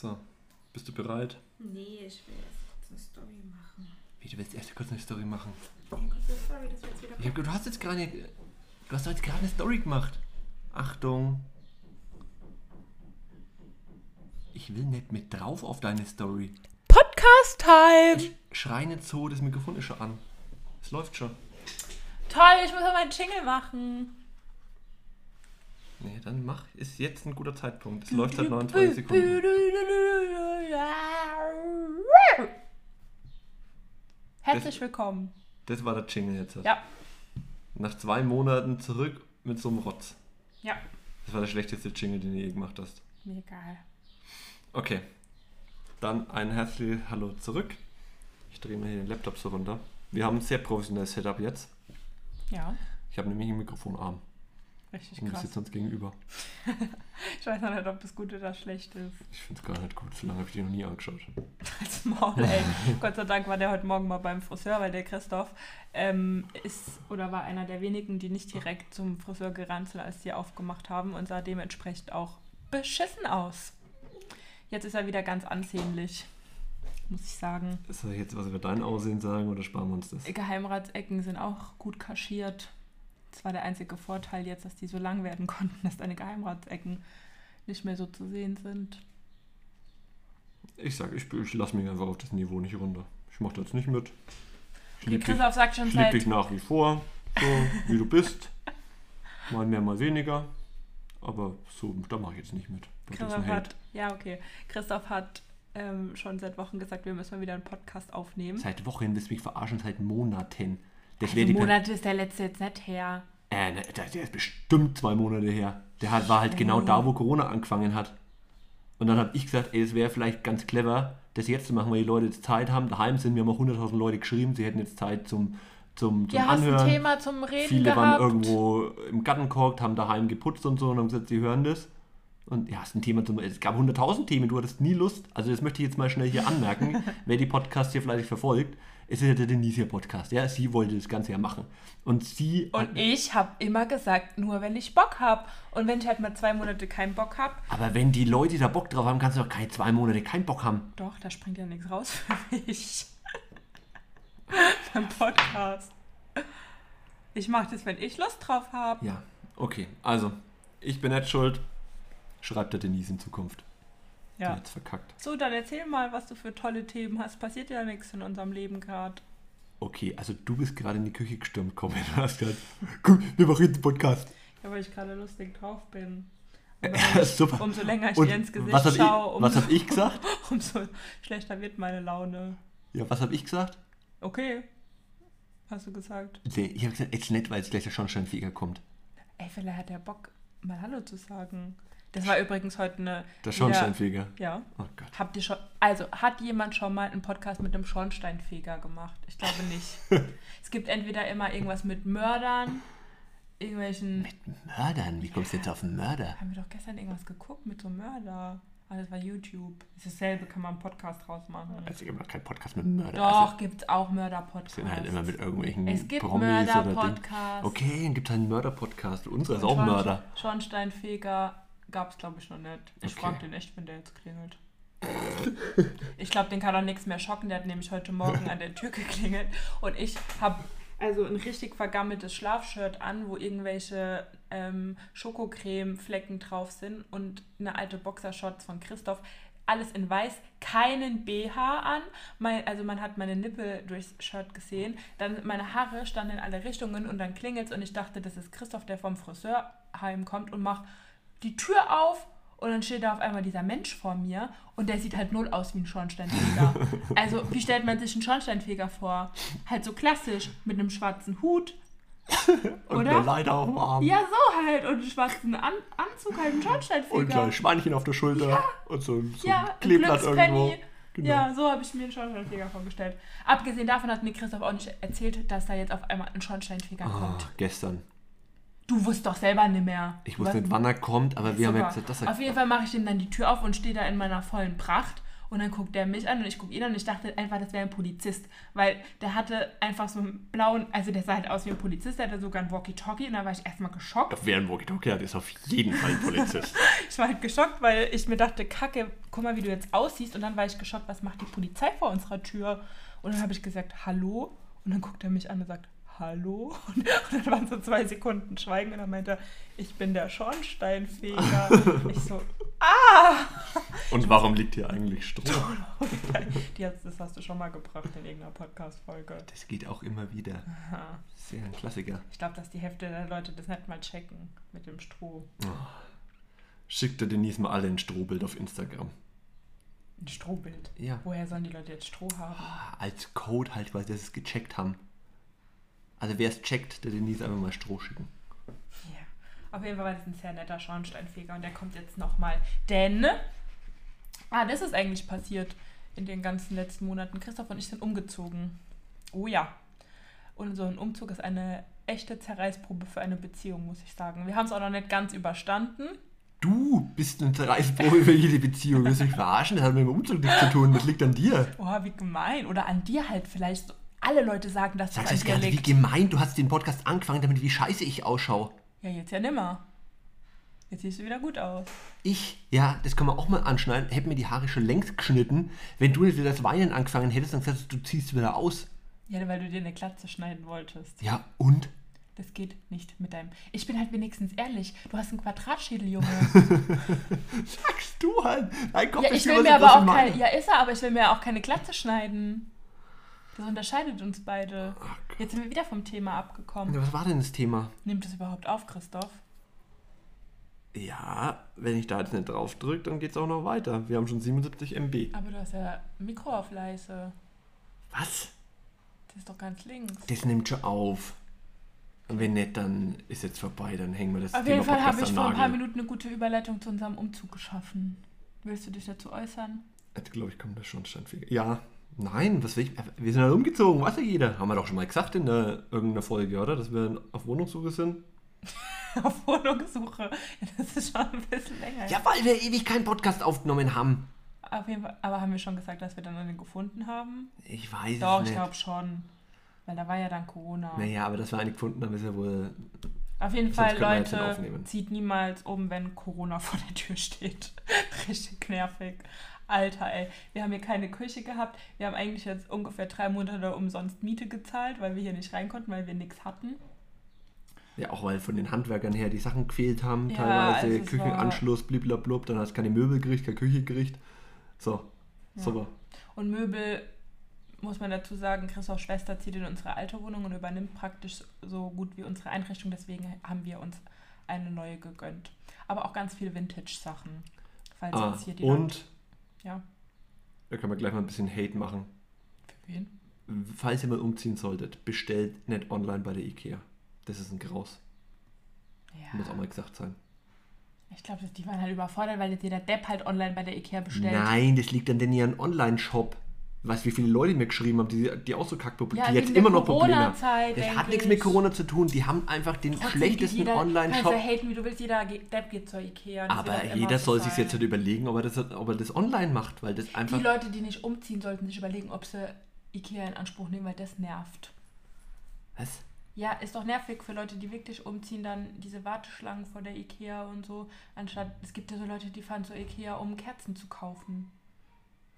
So, bist du bereit? Nee, ich will erst kurz eine Story machen. Wie, du willst erst kurz eine Story machen? Eine kurze Story, das wird jetzt wieder. Ich hab, du hast jetzt gerade eine, du hast doch jetzt gerade eine Story gemacht. Achtung. Ich will nicht mit drauf auf deine Story. Podcast-Time! Schrei nicht so, das Mikrofon ist schon an. Es läuft schon. Toll, ich muss noch meinen Jingle machen. Nee, dann mach. Ist jetzt ein guter Zeitpunkt. Es läuft seit 29 Sekunden. Herzlich willkommen. Das war der Jingle jetzt. Ja, Nach zwei Monaten zurück mit so einem Rotz. ja, Das war der schlechteste Jingle, den du je gemacht hast. mir egal. Okay. Dann ein herzliches Hallo zurück. Ich drehe mal hier den Laptop so runter. Wir haben ein sehr professionelles Setup jetzt. Ja, Ich habe nämlich einen Mikrofonarm richtig und krass. sitzen uns gegenüber. Ich weiß noch nicht, ob das gut oder schlecht ist. Ich finde es gar nicht gut. So lange habe ich die noch nie angeschaut. Als Maul, ey. Gott sei Dank war der heute Morgen mal beim Friseur, weil der Christoph ähm, ist oder war einer der wenigen, die nicht direkt zum Friseur gerannt sind, als die aufgemacht haben und sah dementsprechend auch beschissen aus. Jetzt ist er wieder ganz ansehnlich, muss ich sagen. Soll ich jetzt was über dein Aussehen sagen oder sparen wir uns das? Geheimratsecken sind auch gut kaschiert. Das war der einzige Vorteil jetzt, dass die so lang werden konnten, dass deine Geheimratsecken nicht mehr so zu sehen sind. Ich sage, ich, ich lasse mich einfach auf das Niveau nicht runter. Ich mache das nicht mit. Ich Okay, liebe dich, Christoph sagt schon ich lieb dich nach wie vor, so wie du bist. Mal mehr, mal weniger. Aber so, da mache ich jetzt nicht mit. Christoph hat, ja okay, Christoph hat ähm, schon seit Wochen gesagt, wir müssen mal wieder einen Podcast aufnehmen. Seit Wochen willst du mich verarschen, seit Monaten. Das Also Monate ist der letzte jetzt nicht her. Äh, ne, der, der ist bestimmt zwei Monate her. Der hat, war halt genau da, wo Corona angefangen hat. Und dann habe ich gesagt, ey, es wäre vielleicht ganz clever, das jetzt zu machen, weil die Leute jetzt Zeit haben. Daheim sind mir mal 100.000 Leute geschrieben, sie hätten jetzt Zeit zum, zum, zum Ja, hast Anhören. ein Thema zum Reden Viele gehabt. waren irgendwo im Garten gehockt, haben daheim geputzt und so und haben gesagt, sie hören das. Und ja, ist ein Thema zum. Es gab 100.000 Themen, du hattest nie Lust. Also, das möchte ich jetzt mal schnell hier anmerken, wer die Podcasts hier vielleicht verfolgt. Es ist ja der Denise-Podcast. Ja, sie wollte das Ganze ja machen. Und sie. Und ich habe immer gesagt, nur wenn ich Bock habe. Und wenn ich halt mal zwei Monate keinen Bock habe, aber wenn die Leute da Bock drauf haben, kannst du doch keine zwei Monate keinen Bock haben. doch, da springt ja nichts raus für mich. Beim Podcast. Ich mache das, wenn ich Lust drauf habe. Ja, okay. Also, ich bin nicht schuld. Schreibt der Denise in Zukunft. Ja. hat's verkackt. So, dann erzähl mal, was du für tolle Themen hast. Passiert ja nichts in unserem Leben gerade. Okay, also du bist gerade in die Küche gestürmt, komm, du hast gesagt, komm, wir machen jetzt einen Podcast. Ja, weil ich gerade lustig drauf bin. Ja, super. Umso länger ich Und dir ins Gesicht was hab schaue, ich, was umso, hab ich gesagt? umso schlechter wird meine Laune. Ja, was habe ich gesagt? Okay, hast du gesagt. Nee, ich habe gesagt, jetzt nicht, weil jetzt gleich der Schornsteinfeger kommt. Ey, vielleicht hat der Bock, mal Hallo zu sagen. Das war übrigens heute eine. Der Schornsteinfeger. Ja. Oh Gott. Habt ihr schon. Also, hat jemand schon mal einen Podcast mit einem Schornsteinfeger gemacht? Ich glaube nicht. es gibt entweder immer irgendwas mit Mördern, irgendwelchen. Mördern? Wie kommst du jetzt auf einen Mörder? Haben wir doch gestern irgendwas geguckt mit so einem Mörder. Ah, das war YouTube. Das ist dasselbe, kann man einen Podcast draus machen. Also, ich habe noch keinen Podcast mit Mörder. Doch, Also, gibt's auch Mörder-Podcasts. sind halt immer mit irgendwelchen Es gibt. Mörder-Podcasts. Okay, dann gibt es einen Mörder-Podcast. Unserer ist auch Mörder. Schornsteinfeger gab es, glaube ich, noch nicht. Ich Okay. frage den echt, wenn der jetzt klingelt. ich glaube, den kann auch nichts mehr schocken. Der hat nämlich heute Morgen an der Tür geklingelt. Und ich habe also ein richtig vergammeltes Schlafshirt an, wo irgendwelche ähm, Schokocreme-Flecken drauf sind und eine alte Boxershorts von Christoph. Alles in weiß, keinen BH an. Mein, also man hat meine Nippel durchs Shirt gesehen. Dann meine Haare standen in alle Richtungen und dann klingelt's und ich dachte, das ist Christoph, der vom Friseur heimkommt und macht die Tür auf und dann steht da auf einmal dieser Mensch vor mir und der sieht halt null aus wie ein Schornsteinfeger. also, wie stellt man sich einen Schornsteinfeger vor? Halt so klassisch, mit einem schwarzen Hut. Und Oder? eine Leiter auf dem Arm. Ja, so halt. Und einen schwarzen An Anzug, halt ein Und ein Schornsteinfeger. Schweinchen auf der Schulter. Und so, ein- so ja, ein Kleeblatt irgendwo. Genau. Ja, so habe ich mir einen Schornsteinfeger vorgestellt. Abgesehen davon hat mir Christoph auch nicht erzählt, dass da jetzt auf einmal ein Schornsteinfeger Ah, kommt. gestern. Du wusstest doch selber nicht mehr. Ich wusste nicht, wann er kommt, aber wir haben Super. ja gesagt, dass er Auf jeden Fall mache ich ihm dann die Tür auf und stehe da in meiner vollen Pracht Und dann guckt der mich an und ich gucke ihn an und ich dachte einfach, das wäre ein Polizist. Weil der hatte einfach so einen blauen, also der sah halt aus wie ein Polizist, der hatte sogar ein Walkie-Talkie und da war ich erstmal geschockt. Wer ein Walkie-Talkie hat, ist auf jeden Fall ein Polizist. ich war halt geschockt, weil ich mir dachte, Kacke, guck mal, wie du jetzt aussiehst. Und dann war ich geschockt, was macht die Polizei vor unserer Tür? Und dann habe ich gesagt, hallo. Und dann guckt er mich an und sagt, hallo? Und, dann waren so zwei Sekunden Schweigen und dann meinte er, ich bin der Schornsteinfeger. ich so, ah! Und warum liegt hier eigentlich Stroh? Die das hast du schon mal gebracht in irgendeiner Podcast-Folge. Das geht auch immer wieder. Aha. Sehr ein Klassiker. Ich glaube, dass die Hälfte der Leute das nicht mal checken mit dem Stroh. Oh. Schickt der Denise mal alle ein Strohbild auf Instagram. Ein Strohbild? Ja. Woher sollen die Leute jetzt Stroh haben? Oh, als Code halt, weil sie es gecheckt haben. Also wer es checkt, der Denise einfach mal Stroh schicken. Ja, auf jeden Fall war das ein sehr netter Schornsteinfeger und der kommt jetzt nochmal. Denn, ah, das ist eigentlich passiert in den ganzen letzten Monaten. Christoph und ich sind umgezogen. Oh ja. Und so ein Umzug ist eine echte Zerreißprobe für eine Beziehung, muss ich sagen. Wir haben es auch noch nicht ganz überstanden. Du bist eine Zerreißprobe für jede Beziehung. Willst du mich verarschen? Das hat mit dem Umzug nichts zu tun. Das liegt an dir. Oh, wie gemein. Oder an dir halt vielleicht alle Leute sagen, dass Sagst das gerade, wie gemein, du hast den Podcast angefangen, damit wie scheiße ich ausschaue. Ja, jetzt ja nimmer. Jetzt siehst du wieder gut aus. Ich, ja, das kann man auch mal anschneiden, hätte mir die Haare schon längst geschnitten. Wenn du wieder das Weinen angefangen hättest, dann gesagt, du ziehst wieder aus. Ja, weil du dir eine Glatze schneiden wolltest. Ja, und? Das geht nicht mit deinem. Ich bin halt wenigstens ehrlich. Du hast einen Quadratschädel, Junge. Sagst du halt. Nein, komm, ja, ich will mir aber auch keine. Ja, ist er, aber ich will mir auch keine Glatze schneiden. Das unterscheidet uns beide. Oh Jetzt sind wir wieder vom Thema abgekommen. was war denn das Thema? Nimmt es überhaupt auf, Christoph? Ja, wenn ich da jetzt nicht drauf drücke, dann geht es auch noch weiter. Wir haben schon 77 MB. Aber du hast ja Mikro auf leise. Was? Das ist doch ganz links. Das nimmt schon auf. Und wenn nicht, dann ist jetzt vorbei, dann hängen wir das Auf Thema jeden Fall habe ich vor ein paar Minuten eine gute Überleitung zu unserem Umzug geschaffen. Willst du dich dazu äußern? Jetzt glaube ich, kommt das schon standfähig. Ja, Nein, was will ich? Wir sind halt umgezogen, weiß ja jeder. Haben wir doch schon mal gesagt in der, irgendeiner Folge, oder? Dass wir auf Wohnungssuche sind. auf Wohnungssuche? Das ist schon ein bisschen länger. Ja, weil wir ewig keinen Podcast aufgenommen haben. Auf jeden Fall, aber haben wir schon gesagt, dass wir dann einen gefunden haben? Ich weiß Doch, es nicht. ich glaube schon. Weil da war ja dann Corona. Naja, aber dass wir einen gefunden haben, ist ja wohl. Auf jeden Fall, Leute, zieht niemals um, wenn Corona vor der Tür steht. Richtig nervig. Alter, ey. Wir haben hier keine Küche gehabt. Wir haben eigentlich jetzt ungefähr drei Monate umsonst Miete gezahlt, weil wir hier nicht rein konnten, weil wir nichts hatten. Ja, auch weil von den Handwerkern her die Sachen gefehlt haben, ja, teilweise also Küchenanschluss, bliblablub, dann hast du keine Möbel gekriegt, kein Küchegericht. So, ja. super. Und Möbel, muss man dazu sagen, Christophs Schwester zieht in unsere alte Wohnung und übernimmt praktisch so gut wie unsere Einrichtung, deswegen haben wir uns eine neue gegönnt. Aber auch ganz viele Vintage-Sachen. Falls ah, jetzt hier die und Leute ja. Da kann man gleich mal ein bisschen Hate machen. Für wen? Falls ihr mal umziehen solltet, bestellt nicht online bei der Ikea. Das ist ein Graus. Ja. Muss auch mal gesagt sein. Ich glaube, die waren halt überfordert, weil jetzt jeder Depp halt online bei der Ikea bestellt. Nein, das liegt an den ihren Online-Shop weißt wie viele Leute mir geschrieben haben, die, die auch so Kackprobleme, ja, die jetzt immer noch Probleme haben. Das hat nichts mit Corona zu tun, die haben einfach den Trotzdem schlechtesten Online-Shop. Kannst haten, wie du willst, jeder Depp geht zur Ikea. Aber jeder soll sich jetzt halt überlegen, ob er, das, ob er das online macht, weil das einfach... Die Leute, die nicht umziehen, sollten sich überlegen, ob sie Ikea in Anspruch nehmen, weil das nervt. Was? Ja, ist doch nervig für Leute, die wirklich umziehen, dann diese Warteschlangen vor der Ikea und so. Anstatt, es gibt ja so Leute, die fahren zur Ikea, um Kerzen zu kaufen.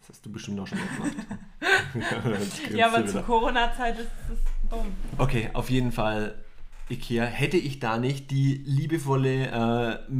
Das hast du bestimmt auch schon gemacht. ja, aber zur Corona-Zeit ist es dumm. Okay, auf jeden Fall Ikea. Hätte ich da nicht die liebevolle, äh,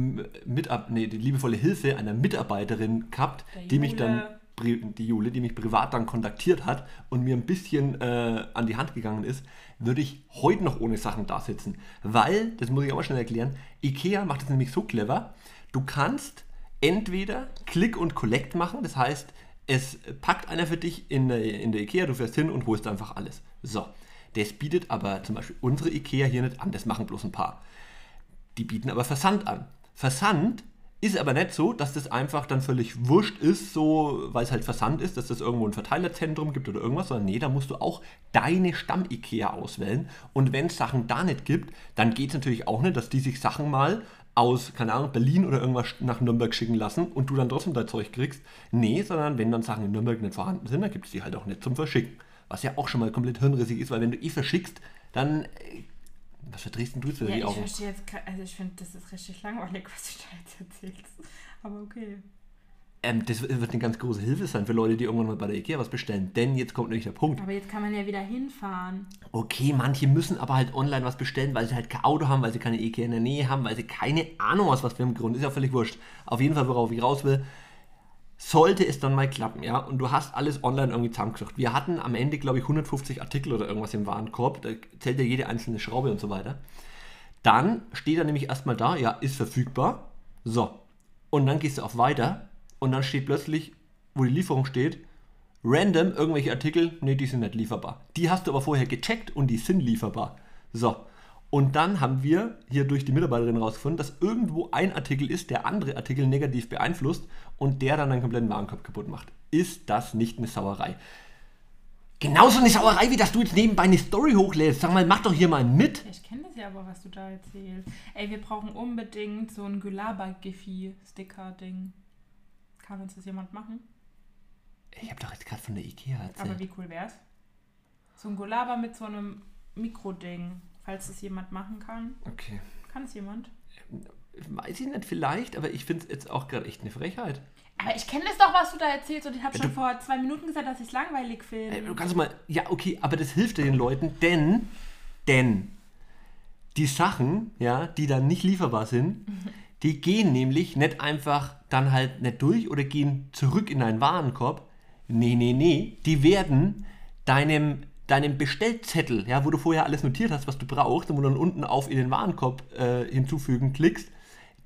Mitab nee, die liebevolle Hilfe einer Mitarbeiterin gehabt, die mich dann die Jule, die mich privat dann kontaktiert hat und mir ein bisschen äh, an die Hand gegangen ist, würde ich heute noch ohne Sachen da sitzen. Weil, das muss ich auch mal schnell erklären, Ikea macht das nämlich so clever, du kannst entweder Click und Collect machen, das heißt, es packt einer für dich in der, in der Ikea, du fährst hin und holst einfach alles. So, das bietet aber zum Beispiel unsere Ikea hier nicht an, das machen bloß ein paar. Die bieten aber Versand an. Versand ist aber nicht so, dass das einfach dann völlig wurscht ist, so, weil es halt Versand ist, dass das irgendwo ein Verteilerzentrum gibt oder irgendwas, sondern nee, da musst du auch deine Stamm-IKEA auswählen. Und wenn es Sachen da nicht gibt, dann geht es natürlich auch nicht, dass die sich Sachen mal aus, keine Ahnung, Berlin oder irgendwas nach Nürnberg schicken lassen und du dann trotzdem dein Zeug kriegst. Nee, sondern wenn dann Sachen in Nürnberg nicht vorhanden sind, dann gibt es die halt auch nicht zum Verschicken. Was ja auch schon mal komplett hirnrissig ist, weil wenn du eh verschickst, dann. äh, Was verdrehst denn du jetzt wieder Ja, die ich Augen? verstehe jetzt, also ich finde, das ist richtig langweilig, was du da jetzt erzählst. Aber okay. Ähm, das wird eine ganz große Hilfe sein für Leute, die irgendwann mal bei der Ikea was bestellen. Denn jetzt kommt nämlich der Punkt. Aber jetzt kann man ja wieder hinfahren. Okay, manche müssen aber halt online was bestellen, weil sie halt kein Auto haben, weil sie keine Ikea in der Nähe haben, weil sie keine Ahnung aus was für einem Grund. Ist ja völlig wurscht. Auf jeden Fall, worauf ich raus will, sollte es dann mal klappen, ja, und du hast alles online irgendwie zusammengesucht. Wir hatten am Ende, glaube ich, 150 Artikel oder irgendwas im Warenkorb, da zählt ja jede einzelne Schraube und so weiter. Dann steht er nämlich erstmal da, ja, ist verfügbar. So. Und dann gehst du auf Weiter und dann steht plötzlich, wo die Lieferung steht, random irgendwelche Artikel, nee, die sind nicht lieferbar. Die hast du aber vorher gecheckt und die sind lieferbar. So. Und dann haben wir hier durch die Mitarbeiterin rausgefunden, dass irgendwo ein Artikel ist, der andere Artikel negativ beeinflusst und der dann einen kompletten Warenkorb kaputt macht. Ist das nicht eine Sauerei? Genauso eine Sauerei, wie dass du jetzt nebenbei eine Story hochlädst. Sag mal, mach doch hier mal mit. Ich kenne das ja aber, was du da erzählst. Ey, wir brauchen unbedingt so ein Gülaba-Giffi-Sticker-Ding. Kann uns das jemand machen? Ich habe doch jetzt gerade von der Ikea Aber erzählt. wie cool wär's? So ein Gulaba mit so einem Mikroding. Falls das jemand machen kann. Okay. Kann es jemand? Weiß ich nicht, vielleicht, aber ich finde es jetzt auch gerade echt eine Frechheit. Aber ich kenne das doch, was du da erzählst. Und ich habe Ja, schon du- vor zwei Minuten gesagt, dass ich es langweilig finde. Du kannst mal, ja, okay, aber das hilft den Leuten, denn, denn die Sachen, ja, die dann nicht lieferbar sind, die gehen nämlich nicht einfach dann halt nicht durch oder gehen zurück in deinen Warenkorb. Nee, nee, nee, die werden deinem, deinem Bestellzettel, ja, wo du vorher alles notiert hast, was du brauchst und wo du dann unten auf in den Warenkorb äh, hinzufügen klickst,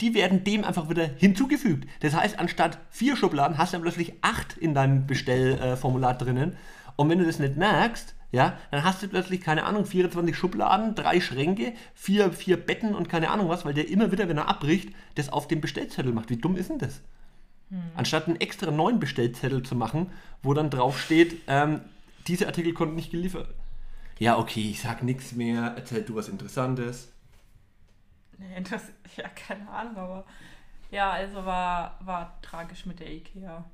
die werden dem einfach wieder hinzugefügt. Das heißt, anstatt vier Schubladen hast du dann plötzlich acht in deinem Bestellformular äh, drinnen. Und wenn du das nicht merkst, ja, dann hast du plötzlich, keine Ahnung, 24 Schubladen, drei Schränke, vier, vier Betten und keine Ahnung was, weil der immer wieder, wenn er abbricht, das auf dem Bestellzettel macht. Wie dumm ist denn das? Anstatt einen extra neuen Bestellzettel zu machen, wo dann drauf steht, ähm, diese Artikel konnten nicht geliefert. Ja, okay, ich sag nichts mehr. Erzähl du was Interessantes. Nee, das, ja, keine Ahnung, aber. Ja, also war, war tragisch mit der Ikea.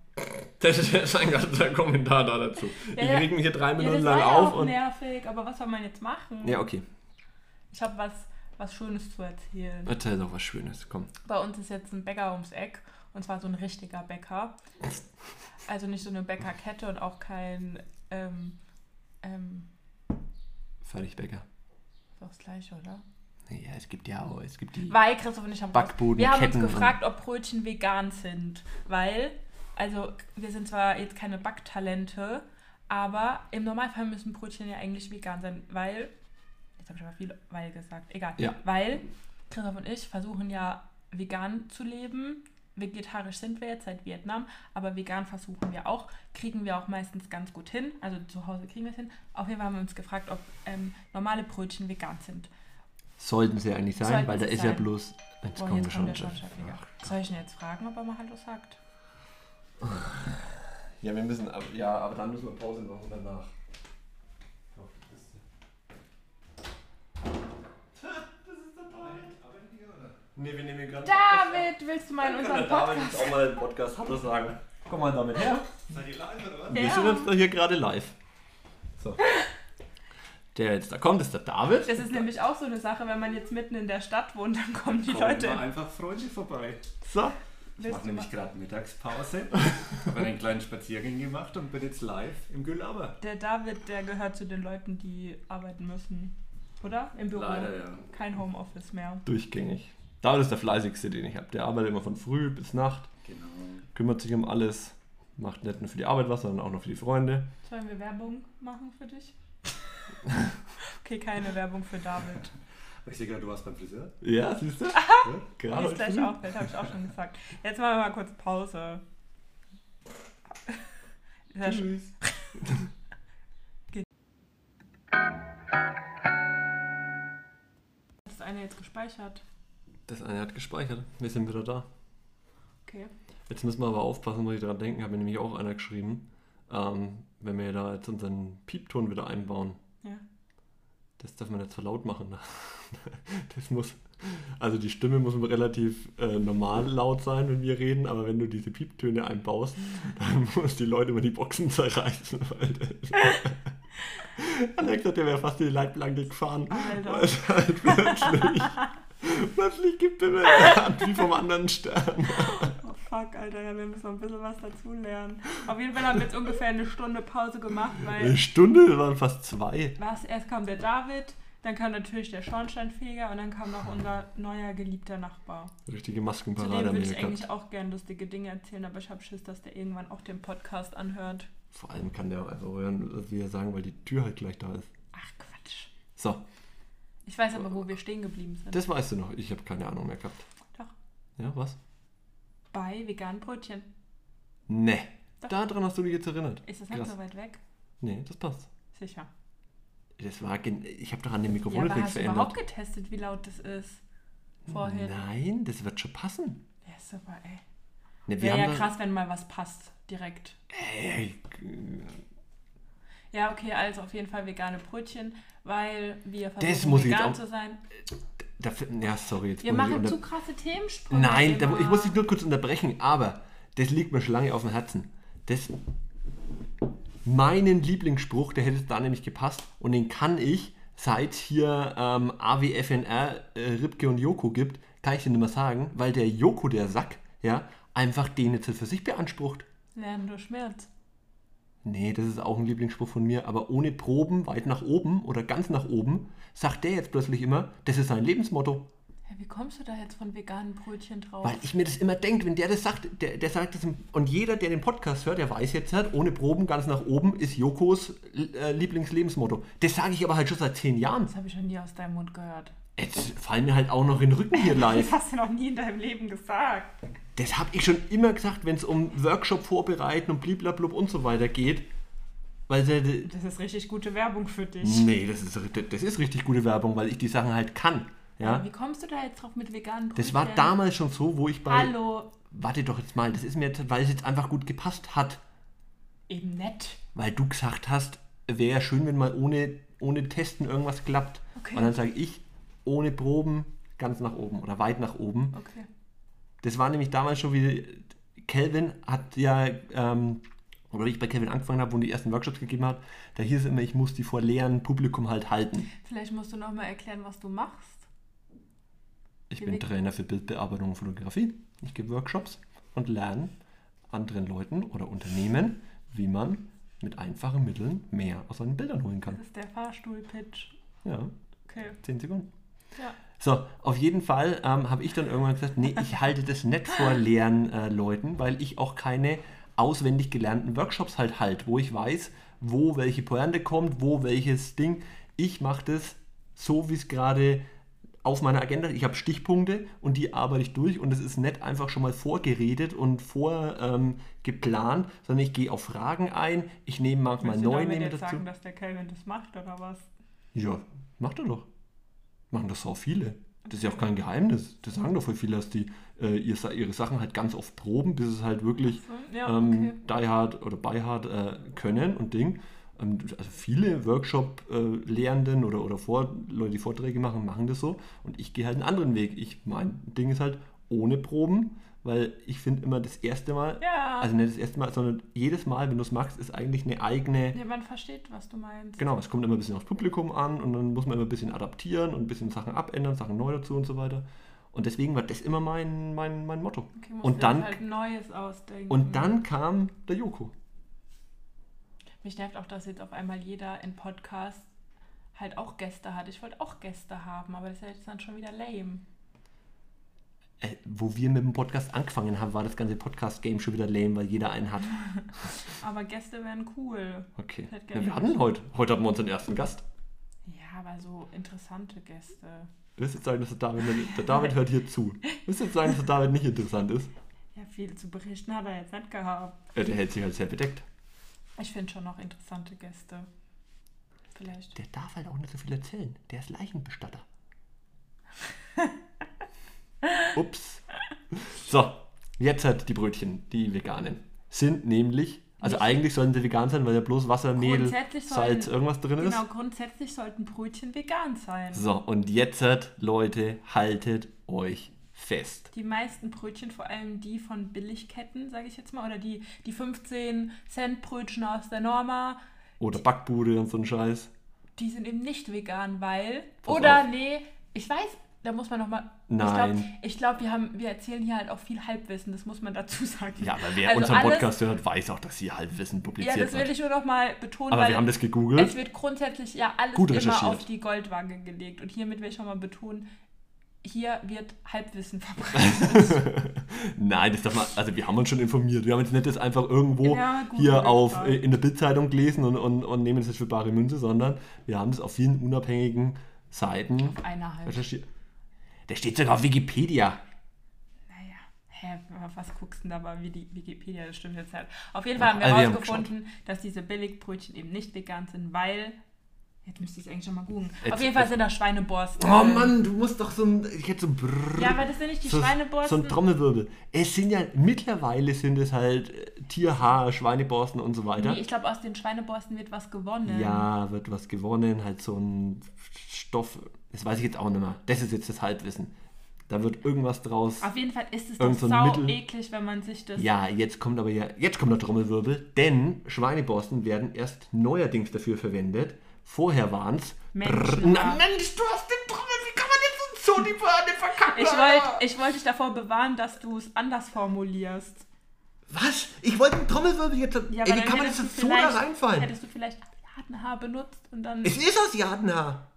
Das ist ein ganzer Kommentar da dazu. Ja, ich ja. reg mich hier drei Minuten lang auf auch und. nervig, aber was soll man jetzt machen? Ja, okay. Ich habe was, was Schönes zu erzählen. Erzähl doch was Schönes, komm. Bei uns ist jetzt ein Bäcker ums Eck und zwar so ein richtiger Bäcker. Also nicht so eine Bäckerkette und auch kein. Ähm, ähm, Fertigbäcker. ist doch das gleiche, oder? Ja, es gibt ja auch, es gibt die. Weil Christoph und ich haben Backbuden, wir haben Ketten uns gefragt, ob Brötchen vegan sind, weil also wir sind zwar jetzt keine Backtalente, aber im Normalfall müssen Brötchen ja eigentlich vegan sein, weil jetzt habe ich aber viel weil gesagt, egal, Ja. weil Christoph und ich versuchen ja vegan zu leben. Vegetarisch sind wir jetzt seit Vietnam, aber vegan versuchen wir auch. Kriegen wir auch meistens ganz gut hin. Also zu Hause kriegen wir es hin. Auf jeden Fall haben wir uns gefragt, ob ähm, normale Brötchen vegan sind. Sollten sie eigentlich sein, Sollten weil da ist ja sein. bloß. Jetzt Boah, kommt jetzt schon. kommt der Schornsteinfeger. Soll ich ihn jetzt fragen, ob er mal Hallo sagt? Ja, wir müssen, ja, aber dann müssen wir Pause machen danach. Nee, wir nehmen gerade. David, willst du mal in unseren David Podcast? jetzt auch mal einen Podcast Hallo sagen. Komm mal damit her. Seid ihr live oder was? Wir Ja. sind jetzt da hier gerade live. So. Der jetzt da kommt, ist der David. Das ist nämlich auch so eine Sache, wenn man jetzt mitten in der Stadt wohnt, dann kommen die Kommen Leute. mal einfach Freunde vorbei. So. Ich mache nämlich gerade Mittagspause, habe einen kleinen Spaziergang gemacht und bin jetzt live im Güllaber. Der David, der gehört zu den Leuten, die arbeiten müssen. Oder? Im Büro. Leider ja. Kein Homeoffice mehr. Durchgängig. David ist der fleißigste, den ich habe. Der arbeitet immer von früh bis Nacht, Genau. kümmert sich um alles, macht nicht nur für die Arbeit was, sondern auch noch für die Freunde. Sollen wir Werbung machen für dich? okay, keine Werbung für David. Ich sehe gerade, du warst beim Friseur. Ja, siehst du? Ja, Wie gerade es gleich auffällt, habe ich auch schon gesagt. Jetzt machen wir mal kurz Pause. Tschüss. Das eine jetzt gespeichert. Das eine hat gespeichert. Wir sind wieder da. Okay. Jetzt müssen wir aber aufpassen, muss ich daran denken, hat mir nämlich auch einer geschrieben. Ähm, wenn wir da jetzt unseren Piepton wieder einbauen, Ja. Das darf man nicht so laut machen. ne? Das muss, also die Stimme muss relativ äh, normal laut sein, wenn wir reden, aber wenn du diese Pieptöne einbaust, dann muss die Leute immer die Boxen zerreißen. Weil Alex hat ja wäre fast die Leitplanke gefahren. Alter. Weil es halt plötzlich, plötzlich gibt er an wie vom anderen Stern. Fuck, Alter, ja, wir müssen noch ein bisschen was dazu lernen. Auf jeden Fall haben wir jetzt ungefähr eine Stunde Pause gemacht, Eine weil Stunde, das waren fast zwei. was, erst kam der David, dann kam natürlich der Schornsteinfeger und dann kam noch unser neuer geliebter Nachbar. Richtige Zu Maskenparade dem haben würde wir ich gehabt. eigentlich auch gern lustige Dinge erzählen, aber ich habe Schiss, dass der irgendwann auch den Podcast anhört. Vor allem kann der auch einfach hören, was wir sagen, weil die Tür halt gleich da ist. Ach Quatsch. So, Ich weiß aber, wo wir stehen geblieben sind. das weißt du noch. Ich habe keine Ahnung mehr gehabt. Doch. Ja, was? Bei veganen Brötchen. Ne. Daran hast du dich jetzt erinnert. Ist das nicht Krass. so weit weg? Nee, das passt. Sicher. Das war ich habe doch an dem Ja, Mikrofon aber jetzt nichts hast du verändert. überhaupt getestet, wie laut das ist? Vorhin. Nein, das wird schon passen. Ja, super, ey. Ne, Wäre ja krass, wenn mal was passt. Direkt. Ey, Ja, okay, also auf jeden Fall vegane Brötchen, weil wir Das versuchen, muss ich jetzt vegan auch- zu sein. Da, ja, sorry, jetzt Wir machen zu krasse Themensprünge. Nein, da, ich muss dich nur kurz unterbrechen, aber das liegt mir schon lange auf dem Herzen. Das, meinen Lieblingsspruch, der hätte da nämlich gepasst und den kann ich, seit hier ähm, AWFNR äh, Ribke und Joko gibt, kann ich den nicht mehr sagen, weil der Joko, der Sack, ja, einfach den jetzt für sich beansprucht. Lernen durch Schmerz. Nee, das ist auch ein Lieblingsspruch von mir, aber ohne Proben, weit nach oben oder ganz nach oben, sagt der jetzt plötzlich immer, das ist sein Lebensmotto. Ja, wie kommst du da jetzt von veganen Brötchen drauf? Weil ich mir das immer denke, wenn der das sagt, der, der sagt das, und jeder, der den Podcast hört, der weiß jetzt halt, ohne Proben ganz nach oben ist Jokos äh, Lieblingslebensmotto. Das sage ich aber halt schon seit zehn Jahren. das habe ich noch nie aus deinem Mund gehört. Jetzt fallen mir halt auch noch in den Rücken hier Das live. hast du noch nie in deinem Leben gesagt. Das habe ich schon immer gesagt, wenn es um Workshop vorbereiten und bliblablub und so weiter geht. Weil sie, Das ist richtig gute Werbung für dich. nee, das ist, das ist richtig gute Werbung, weil ich die Sachen halt kann. Ja? Wie kommst du da jetzt drauf mit veganen Brötchen? Das war damals schon so, wo ich bei... Hallo. Warte doch jetzt mal, das ist mir jetzt, weil es jetzt einfach gut gepasst hat. Eben nett. weil du gesagt hast, wäre schön, wenn mal ohne, ohne Testen irgendwas klappt. Okay. Und dann sage ich, ohne Proben ganz nach oben oder weit nach oben. Okay. Das war nämlich damals schon wie, Kelvin hat ja, ähm, oder wie ich bei Kelvin angefangen habe, wo die ersten Workshops gegeben hat, da hieß es immer, ich muss die vor leeren Publikum halt halten. Vielleicht musst du noch mal erklären, was du machst. Ich Wie bin Trainer für Bildbearbeitung und Fotografie. Ich gebe Workshops und lerne anderen Leuten oder Unternehmen, wie man mit einfachen Mitteln mehr aus seinen Bildern holen kann. Das ist der Fahrstuhl-Pitch. Ja, Okay. 10 Sekunden. Ja. So, auf jeden Fall ähm, habe ich dann irgendwann gesagt, nee, ich halte das nicht vor leeren äh, Leuten, weil ich auch keine auswendig gelernten Workshops halt halt, wo ich weiß, wo welche Pointe kommt, wo welches Ding. Ich mache das so, wie es gerade auf meiner Agenda ist. Ich habe Stichpunkte und die arbeite ich durch und es ist nicht einfach schon mal vorgeredet und vorgeplant, ähm, geplant, sondern ich gehe auf Fragen ein, ich nehme manchmal Willst du neue damit nehme dazu. sagen, dass der Calvin das macht, oder was? Ja, macht er doch. Machen das so viele. Das ist ja auch kein Geheimnis. Das sagen doch voll viele, dass die äh, ihr, Sa- ihre Sachen halt ganz oft proben, bis es halt wirklich ja, ähm, okay. Die Hard oder By Hard äh, können und Ding. Ähm, also viele Workshop-Lehrenden oder, oder Vor Leute, die Vorträge machen, machen das so. Und ich gehe halt einen anderen Weg. Ich, mein Ding ist halt ohne Proben, weil ich finde immer das erste Mal, Ja. also nicht das erste Mal, sondern jedes Mal, wenn du es machst, ist eigentlich eine eigene ja, man versteht, was du meinst. Genau, es kommt immer ein bisschen aufs Publikum an und dann muss man immer ein bisschen adaptieren und ein bisschen Sachen abändern, Sachen neu dazu und so weiter. Und deswegen war das immer mein, mein, mein Motto. Okay, Und dann- halt Neues ausdenken. Und dann kam der Joko. Mich nervt auch, dass jetzt auf einmal jeder in Podcast halt auch Gäste hat. Ich wollte auch Gäste haben, aber das ist ja jetzt dann schon wieder lame. Äh, wo wir mit dem Podcast angefangen haben, war das ganze Podcast-Game schon wieder lame, weil jeder einen hat. Aber Gäste wären cool. Okay. Ja, wir hatten heute, heute hatten wir unseren ersten Gast. Ja, aber so interessante Gäste. Du jetzt sagen, dass der David, der David hört hier zu? Du jetzt sagen, dass der David nicht interessant ist? Ja, viel zu berichten hat er jetzt nicht gehabt. Äh, der hält sich halt sehr bedeckt. Ich finde schon noch interessante Gäste. Vielleicht. Der darf halt auch nicht so viel erzählen. Der ist Leichenbestatter. Ups. So, jetzt hat die Brötchen, die veganen, sind nämlich Also Nicht- eigentlich sollten sie vegan sein, weil ja bloß Wasser, Mehl, Salz, sollen- irgendwas drin Genau, ist. grundsätzlich sollten Brötchen vegan sein. So, und jetzt, Leute, haltet euch fest. Die meisten Brötchen, vor allem die von Billigketten, sage ich jetzt mal, oder die, die 15 Cent Brötchen aus der Norma, Oder Backbude und so ein Scheiß. die sind eben nicht vegan, weil. Pass oder auf. nee, ich weiß, da muss man nochmal. Nein. Ich glaube, glaub, wir, haben- wir erzählen hier halt auch viel Halbwissen, das muss man dazu sagen. Ja, aber wer Also unseren alles- Podcast hört, weiß auch, dass sie Halbwissen Ja, publiziert das will ich nur noch mal betonen, Aber wir haben das es gegoogelt. wird grundsätzlich ja alles Gut immer auf die Goldwaage gelegt. Und hiermit will ich schon mal betonen, hier wird Halbwissen verbreitet. Nein, das darf man, also wir haben uns schon informiert. Wir haben jetzt nicht das einfach irgendwo Ja, gut, hier auf auf, äh, in der Bildzeitung gelesen und, und, und nehmen es jetzt für bare Münze, sondern wir haben das auf vielen unabhängigen Seiten Einer halt. recherchiert. Der steht sogar auf Wikipedia. Naja, hä, was guckst du denn da bei Wiki- Wikipedia? Das stimmt jetzt halt. Auf jeden Fall haben wir also herausgefunden, dass diese Billigbrötchen eben nicht vegan sind, weil. Jetzt müsste ich es eigentlich schon mal googeln. Auf jeden Fall sind da Schweineborsten. Oh Mann, du musst doch so ein, ich hätte so ein Brrrr, Ja, aber das sind nicht die so, so Schweineborsten. ein Trommelwirbel. Es sind ja, mittlerweile sind es halt äh, Tierhaar, Schweineborsten und so weiter. Nee, ich glaube, aus den Schweineborsten wird was gewonnen. Ja, wird was gewonnen, halt so ein Stoff, das weiß ich jetzt auch nicht mehr. Das ist jetzt das Halbwissen. Da wird irgendwas draus. Auf jeden Fall ist es doch so sau Mittel- eklig, wenn man sich das. Ja, jetzt kommt aber ja, jetzt kommt der Trommelwirbel, denn Schweineborsten werden erst neuerdings dafür verwendet. Vorher waren es. Na Mensch, du hast den Trommel, wie kann man jetzt so die Birne verkacken? Ich wollte ich wollt dich davor bewahren, dass du es anders formulierst. Was? Ich wollte einen Trommelwirbel jetzt. Ja, ey, wie kann man jetzt so da reinfallen? Hättest du vielleicht Asiatenhaar benutzt und dann. Es ist aus Jadenhaar.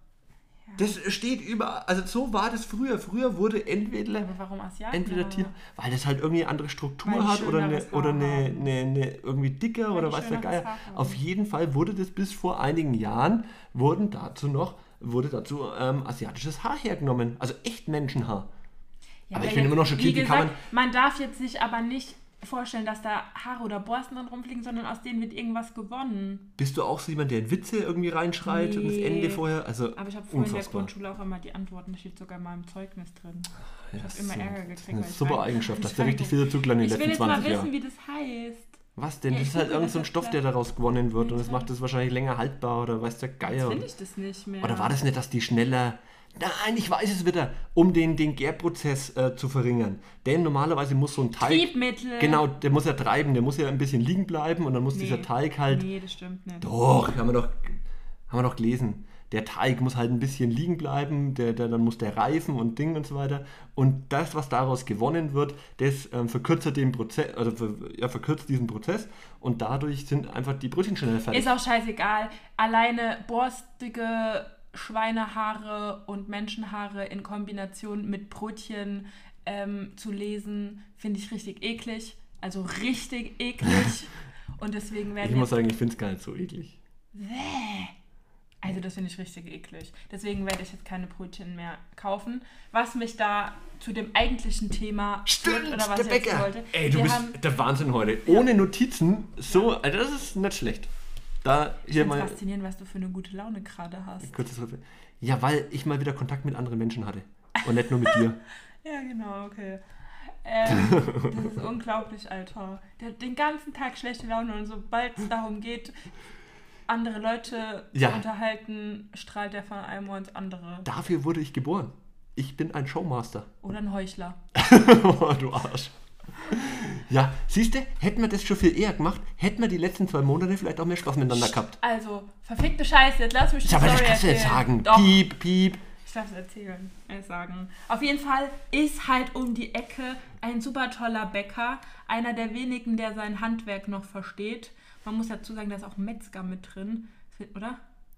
Das steht überall. Also so war das früher. Früher wurde entweder aber warum Asiatenhaar? entweder Tier, weil das halt irgendwie eine andere Struktur Weil hat oder, eine, oder eine, eine, eine irgendwie dicker Weil oder was der Geier. Auf jeden Fall wurde das bis vor einigen Jahren wurden dazu noch wurde dazu ähm, asiatisches Haar hergenommen, also echt Menschenhaar. Ja, aber ich bin immer noch schockiert, Wie wie kann gesagt, man darf jetzt sich aber nicht vorstellen, dass da Haare oder Borsten drin rumfliegen, sondern aus denen wird irgendwas gewonnen. Bist du auch so jemand, der in Witze irgendwie reinschreit und das Nee. Ende vorher? Also Aber ich habe vorhin in der. Grundschule auch immer die Antworten, das steht sogar in meinem Zeugnis drin. Ja, hab das immer ist Ärger gekriegt, Das ist eine ich super rein- Eigenschaft, ich dass du richtig viel dazu gelernt in Ich den will letzten jetzt mal 20 wissen, Jahren. wie das heißt. Was denn? Ja, das ich ist halt gucke, irgend so Stoff, der daraus gewonnen wird und das macht es wahrscheinlich länger haltbar oder weiß der Geier. will ich das nicht mehr. Oder war das nicht, dass die schneller. Nein, ich weiß es wieder, um den, den Gärprozess äh, zu verringern. Denn normalerweise muss so ein Teig. Triebmittel? Genau, der muss ja treiben, der muss ja ein bisschen liegen bleiben und dann muss Nee. dieser Teig halt. Nee, das stimmt nicht. Doch, haben wir doch, haben wir doch gelesen. Der Teig muss halt ein bisschen liegen bleiben, der, der, dann muss der reifen und Ding und so weiter. Und das, was daraus gewonnen wird, das ähm, verkürzt den Prozess, also ver, ja, verkürzt diesen Prozess und dadurch sind einfach die Brötchen schneller fertig. Ist auch scheißegal. Alleine borstige Schweinehaare und Menschenhaare in Kombination mit Brötchen ähm, zu lesen, finde ich richtig eklig. Also richtig eklig. und deswegen ich werden muss jetzt, sagen, ich finde es gar nicht so eklig. also das finde ich richtig eklig. Deswegen werde ich jetzt keine Brötchen mehr kaufen. Was mich da zu dem eigentlichen Thema führt, oder was der ich jetzt Bäcker. wollte. Ey, du Wir bist haben, der Wahnsinn heute. Ohne Notizen, so, also das ist nicht schlecht. Da ich hier mal faszinierend, was du für eine gute Laune gerade hast. kurzes Ja, weil ich mal wieder Kontakt mit anderen Menschen hatte. Und nicht nur mit dir. Ja, genau, okay. Ähm, das ist unglaublich, Alter. Der hat den ganzen Tag schlechte Laune und sobald es darum geht, andere Leute Ja. zu unterhalten, strahlt er von einem Ohr ins andere. Dafür wurde ich geboren. Ich bin ein Showmaster. Oder ein Heuchler. oh, du Arsch. Ja, siehst du, hätten wir das schon viel eher gemacht, hätten wir die letzten zwei Monate vielleicht auch mehr Spaß miteinander gehabt. Also, verfickte Scheiße, jetzt lass mich die Ja, aber das Story kannst du jetzt erzählen. sagen. Doch, Piep, piep. ich darf es erzählen, äh, sagen. Auf jeden Fall ist halt um die Ecke ein super toller Bäcker, einer der wenigen, der sein Handwerk noch versteht. Man muss dazu sagen, da ist auch Metzger mit drin, oder?